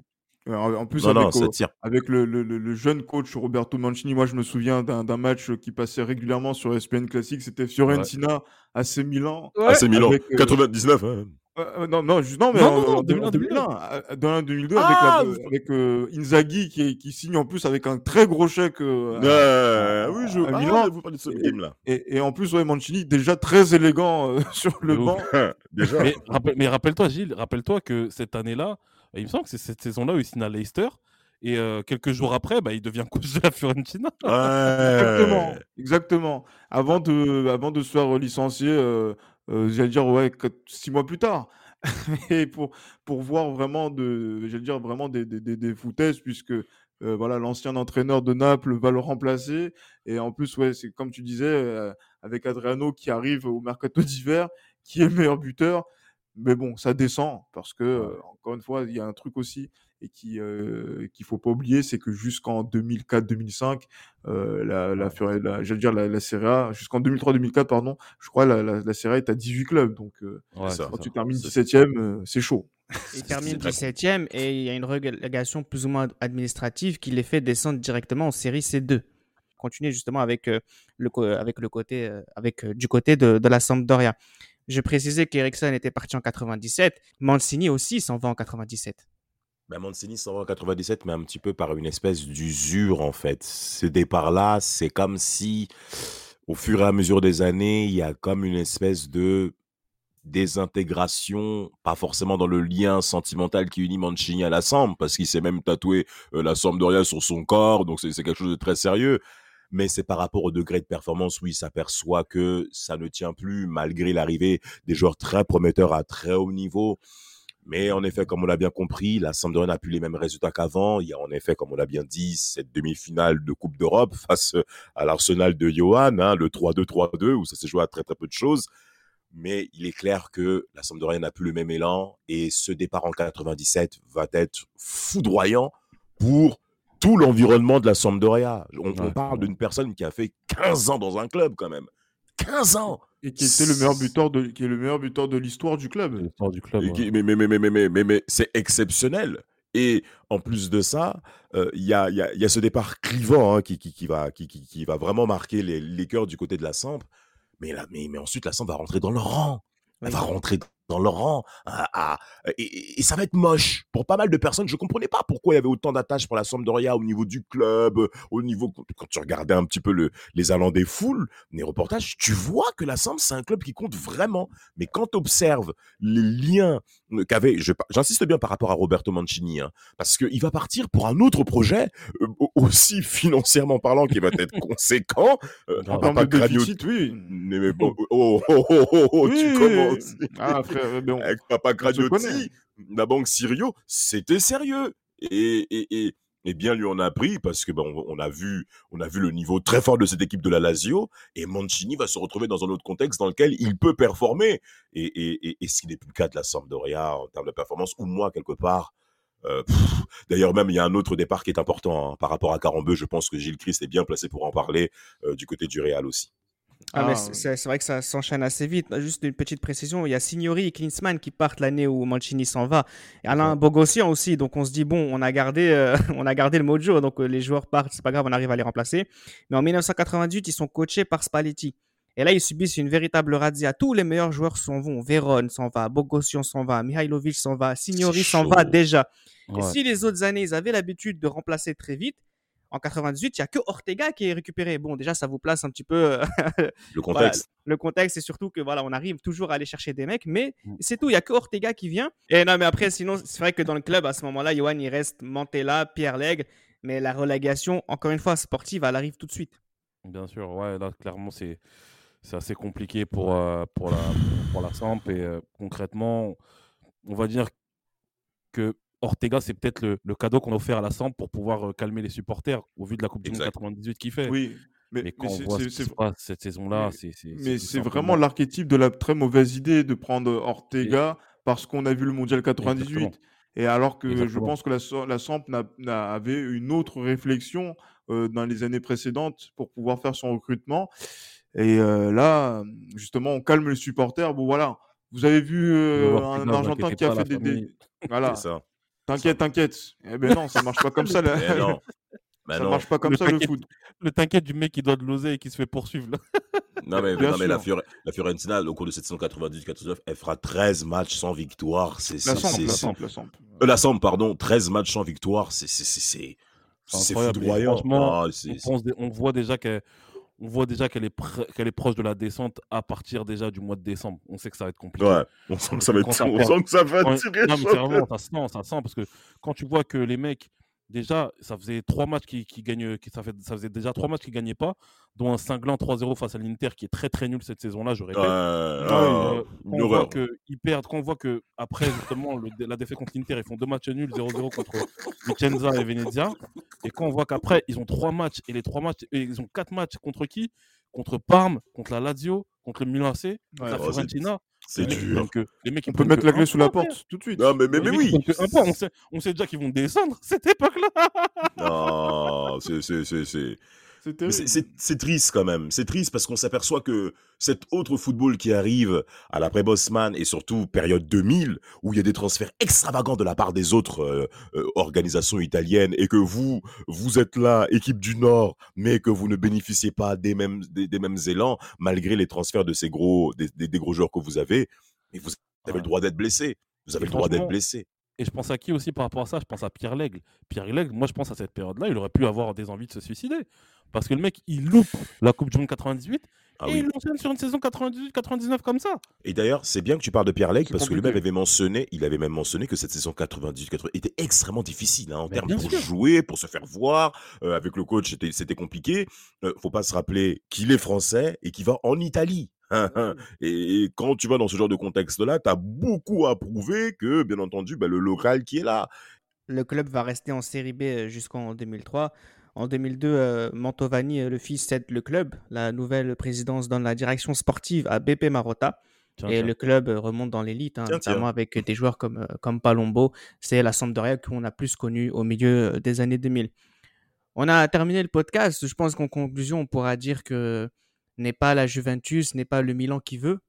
Ouais, En plus, Non, avec, au- le, le- le- le jeune coach Roberto Mancini, moi je me souviens d'un match qui passait régulièrement sur ESPN Classique, c'était Fiorentina AC Milan. C'est Milan. Avec, euh, 99. hein. Euh, euh, non, non, juste, non, mais Non, en, non, non, en 2001, 2001, euh, dans un 2002 Ah, avec, la, avec euh, Inzaghi qui, qui signe en plus avec un très gros chèque. euh, à- oui, je. à Ah, Milan. vous parlez de ce Et- game-là. et, et en plus, ouais, Mancini déjà très élégant euh, sur le banc. Déjà. Mais, rappel- mais rappelle-toi, Gilles, rappelle-toi que cette année-là, il me semble que c'est cette saison-là où il signe à Leicester. Et euh, quelques jours après, bah, il devient coach de la Fiorentina. Exactement, exactement. Avant de, avant de se faire licencier, euh, euh, j'allais dire ouais, quatre- six mois plus tard. Mais pour, pour voir vraiment de, j'allais dire vraiment des, des, des, des foutaises, puisque euh, voilà, l'ancien entraîneur de Naples va le remplacer. Et en plus, ouais, c'est comme tu disais, euh, avec Adriano qui arrive au mercato d'hiver, qui est le meilleur buteur. Mais bon, ça descend parce que, euh, encore une fois, il y a un truc aussi et qui euh, qu'il faut pas oublier, c'est que jusqu'en 2004-2005, euh, la, la, la- j'allais dire la, la Serie A, jusqu'en 2003-2004, pardon, je crois la, la, la Serie A est à 18 clubs. Donc, euh, Ouais, ça. quand ça. tu termines C'est- 17ème, euh, c'est chaud. Il termine c'est très 17ème et il y a une relégation plus ou moins administrative qui les fait descendre directement en série C2. Continuer justement avec, euh, le, avec le côté, euh, avec, euh, du côté de, de la Sampdoria. Je précisais qu'Eriksson était parti en 97. Mancini aussi s'en va en 97. Ben Mancini s'en va en 97, mais un petit peu par une espèce d'usure, en fait. Ce départ-là, c'est comme si, au fur et à mesure des années, il y a comme une espèce de désintégration, pas forcément dans le lien sentimental qui unit Mancini à la Samp, parce qu'il s'est même tatoué euh, la Sampdoria sur son corps, donc c'est c'est quelque chose de très sérieux. Mais c'est par rapport au degré de performance où il s'aperçoit que ça ne tient plus, malgré l'arrivée des joueurs très prometteurs à très haut niveau. Mais en effet, comme on l'a bien compris, la Sampdoria n'a plus les mêmes résultats qu'avant. Il y a en effet, comme on l'a bien dit, cette demi-finale de Coupe d'Europe face à l'Arsenal de Johan, hein, le 3-2-3-2, où ça s'est joué à très très peu de choses. Mais il est clair que la Sampdoria n'a plus le même élan et ce départ en 97 va être foudroyant pour tout l'environnement de la Sampdoria. On, parle d'une personne qui a fait 15 ans dans un club quand même. 15 ans Et qui était le meilleur buteur de, qui est le meilleur buteur de l'histoire du club. L'histoire du club. Et ouais. qui- mais, mais, mais, mais, mais, mais, mais, mais c'est exceptionnel. Et en plus de ça, euh, il y, a, il y, a, il y a ce départ clivant hein, qui, qui, qui, va, qui, qui, qui va vraiment marquer les, les cœurs du côté de la Samp. Mais, là, mais, mais ensuite, la Samp va rentrer dans le rang. Elle va rentrer dans le rang. ah, ah, et, et- ça va être moche. Pour pas mal de personnes, je ne comprenais pas pourquoi il y avait autant d'attaches pour la Sampdoria au niveau du club, euh, au niveau... Quand tu regardais un petit peu le, les allants des foules, les reportages, tu vois que la Samp, c'est un club qui compte vraiment. Mais quand tu observes les liens euh, qu'avait, j'insiste bien par rapport à Roberto Mancini, hein, parce qu'il va partir pour un autre projet euh, au- aussi financièrement parlant qui va être conséquent. Euh, En on termes va de pas gragnoter- déficit, oui. Mais, mais bon, oh, oh, oh, oh, Oui, tu commences. Ah, on- Avec Papa on. Gragnotti, la banque Sirio, c'était sérieux. Et, et, et, et bien lui en a pris parce que bon, on a vu, on a vu le niveau très fort de cette équipe de la Lazio et Mancini va se retrouver dans un autre contexte dans lequel il peut performer. Et, ce qui n'est plus le cas de la Sampdoria en termes de performance, ou moi quelque part. euh, D'ailleurs, même, il y a un autre départ qui est important hein, par rapport à Carambeu. Je pense que Gilles Christ est bien placé pour en parler euh, du côté du Real aussi. Ah, mais Ah, c'est- vrai que ça s'enchaîne assez vite. Juste une petite précision, il y a Signori et Klinsmann qui partent l'année où Mancini s'en va. Et Alain Bogossian aussi, donc on se dit, bon, on a gardé, euh, on a gardé le mojo, donc euh, les joueurs partent, c'est pas grave, on arrive à les remplacer. Mais en 1998, ils sont coachés par Spalletti. Et là, ils subissent une véritable razzia. Tous les meilleurs joueurs s'en vont. Véron s'en va, Bogossian s'en va, Mihailovic s'en va, Signori s'en va déjà. Et Ouais. si les autres années, ils avaient l'habitude de remplacer très vite, en 98, il n'y a que Ortega qui est récupéré. Bon, déjà, ça vous place un petit peu Le voilà, contexte. le contexte, c'est surtout que voilà, on arrive toujours à aller chercher des mecs, mais Mm. c'est tout. Il y a que Ortega qui vient. Et non, mais après, sinon, c'est vrai que dans le club, à ce moment-là, Johan, il reste Mantella, Pierre Lègle, mais la relégation, encore une fois, sportive, elle arrive tout de suite. Bien sûr, ouais, là, clairement, c'est c'est assez compliqué pour, euh, pour, la, pour la Samp. Et euh, concrètement, on va dire que Ortega, c'est peut-être le, le cadeau qu'on a offert à la Samp pour pouvoir euh, calmer les supporters au vu de la Coupe du Monde Exact. 98 qu'il fait. Oui, mais, Mais mais quand on c'est- voit ce qui se passe cette saison-là, mais- c'est mais c'est vraiment l'archétype de la très mauvaise idée de prendre Ortega parce qu'on a vu le Mondial 98. Exactement. Et alors que je pense que la, la Samp avait une autre réflexion euh, dans les années précédentes pour pouvoir faire son recrutement. Et euh, là, justement, on calme les supporters. Bon, voilà. Vous avez vu euh, un Argentin qui a fait des, des-. Voilà. C'est ça. T'inquiète, t'inquiète. Eh ben non, ça marche pas comme ça. là. Mais non. Ça non. marche pas comme Le ça le foot. Le t'inquiète du mec qui doit de l'oser et qui se fait poursuivre. là. Non, mais, Bien non, mais la. Fiore- la Fiorentina, au cours de cette saison 98-99, elle fera 13 matchs sans victoire. C'est, La Samp, la la. Euh, la Samp, pardon, 13 matchs sans victoire. C'est, c'est, c'est, c'est, foudroyant. franchement, Ah, c'est- on, c'est- pense on voit déjà qu'elle on voit déjà qu'elle est, qu'elle est proche de la descente à partir déjà du mois de décembre. On sait que ça va être compliqué. Ouais, on sent que ça va être, ça on sent que ça va tirer non, mais vraiment, ça se sent, ça se sent, parce que quand tu vois que les mecs, déjà, ça faisait trois matchs qui, qui gagnent, qui, ça, fait, ça faisait déjà trois matchs qui gagnaient pas, dont un cinglant 3-0 face à l'Inter qui est très très nul cette saison-là, je répète. Ouais, Euh, ah, quand on voit horreur. qu'ils perdent, quand on voit que après justement le- la défaite contre l'Inter, ils font deux matchs nuls, 0-0 contre Vicenza et Venezia, et quand on voit qu'après ils ont trois matchs et les trois matchs, et ils ont quatre matchs contre qui? Contre Parme, contre la Lazio, contre le Milan AC, contre la Oh, Fiorentina. C'est dur. que- les mecs, ils On peut mettre la clé sous la frère. porte tout de suite. Non, mais, mais, mais oui. On sait, on sait déjà qu'ils vont descendre cette époque-là. Non, c'est, c'est, triste quand même. C'est triste parce qu'on s'aperçoit que cet autre football qui arrive à l'après-Bosman et surtout période 2000, où il y a des transferts extravagants de la part des autres euh, euh, organisations italiennes et que vous, vous êtes là, équipe du Nord, mais que vous ne bénéficiez pas des mêmes, des, des mêmes élans malgré les transferts de ces gros, des, des- des gros joueurs que vous avez. Mais vous avez le droit d'être blessé. Vous avez le droit d'être blessé. Et je pense à qui aussi par rapport à ça? Je pense à Pierre Lègle. Pierre Lègle, moi je pense à cette période-là, il aurait pu avoir des envies de se suicider. Parce que le mec, il loupe la Coupe du Monde 98 Ah et oui. il enchaîne sur une saison 98-99 comme ça. Et d'ailleurs, c'est bien que tu parles de Pierre C'est parce que lui-même avait mentionné, il avait même mentionné que cette saison 98-80 était extrêmement difficile hein, en termes pour sûr. jouer, pour se faire voir. Euh, avec le coach, c'était compliqué. Euh, faut pas se rappeler qu'il est français et qu'il va en Italie. Hein, hein. Et, et quand tu vas dans ce genre de contexte-là, tu as beaucoup à prouver que, bien entendu, bah, le local qui est là. Le club va rester en série B euh, jusqu'en 2003. En 2002, euh, Mantovani, euh, le fils, cède le club. La nouvelle présidence donne la direction sportive à BP Marotta. Tiens, Et tiens. le club euh, remonte dans l'élite, hein, tiens. notamment avec des joueurs comme, comme Palombo. C'est la Sampdoria qu'on a plus connue au milieu des années 2000. On a terminé le podcast. Je pense qu'en conclusion, on pourra dire que n'est pas la Juventus, n'est pas le Milan qui veut,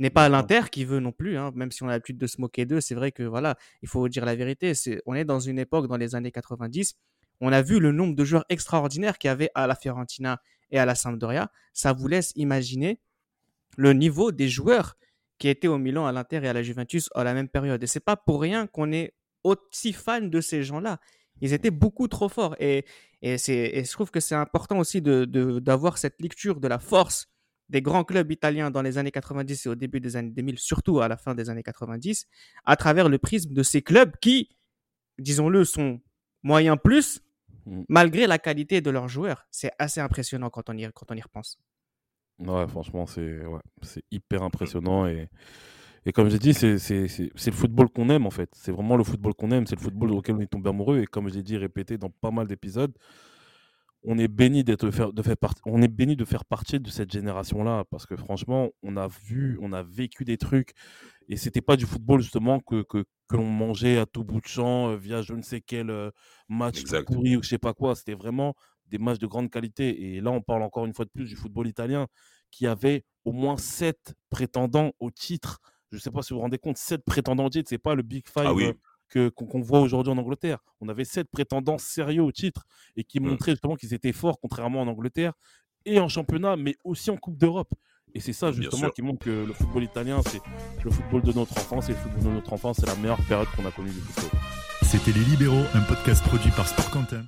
n'est pas l'Inter qui veut non plus, hein, même si on a l'habitude de se moquer d'eux. C'est vrai que voilà, il faut dire la vérité. On est dans une époque, dans les années 90, on a vu le nombre de joueurs extraordinaires qu'il y avait à la Fiorentina et à la Sampdoria. Ça vous laisse imaginer le niveau des joueurs qui étaient au Milan, à l'Inter et à la Juventus à la même période. Et c'est pas pour rien qu'on est aussi fan de ces gens-là. Ils étaient beaucoup trop forts. Et, et, et je trouve que c'est important aussi de, de- d'avoir cette lecture de la force des grands clubs italiens dans les années 90 et au début des années 2000, surtout à la fin des années 90, à travers le prisme de ces clubs qui, disons-le, sont moyens plus, Mm. malgré la qualité de leurs joueurs. C'est assez impressionnant quand on y, quand on y repense. Ouais, franchement, c'est ouais, c'est hyper impressionnant. Et, et comme j'ai dit, c'est c'est- c'est- c'est le football qu'on aime, en fait. C'est vraiment le football qu'on aime. C'est le football auquel on est tombé amoureux. Et comme j'ai dit, répété dans pas mal d'épisodes, on est béni d'être de faire partie, on est béni de faire partie de cette génération-là. Parce que franchement, on a vu, on a vécu des trucs. Et c'était pas du football, justement, que, que, que l'on mangeait à tout bout de champ euh, via je ne sais quel euh, match pourri ou je sais pas quoi. C'était vraiment des matchs de grande qualité. Et là, on parle encore une fois de plus du football italien qui avait au moins sept prétendants au titre. Je ne sais pas si vous vous rendez compte, sept prétendants au titre, c'est pas le Big Five Ah oui. Que- qu'on voit aujourd'hui en Angleterre. On avait sept prétendants sérieux au titre et qui Mm. montraient justement qu'ils étaient forts, contrairement en Angleterre et en championnat, mais aussi en Coupe d'Europe. Et c'est ça justement qui montre que le football italien, c'est le football de notre enfance et le football de notre enfance, c'est la meilleure période qu'on a connue du football. C'était Les Libéraux, un podcast produit par Sport Content.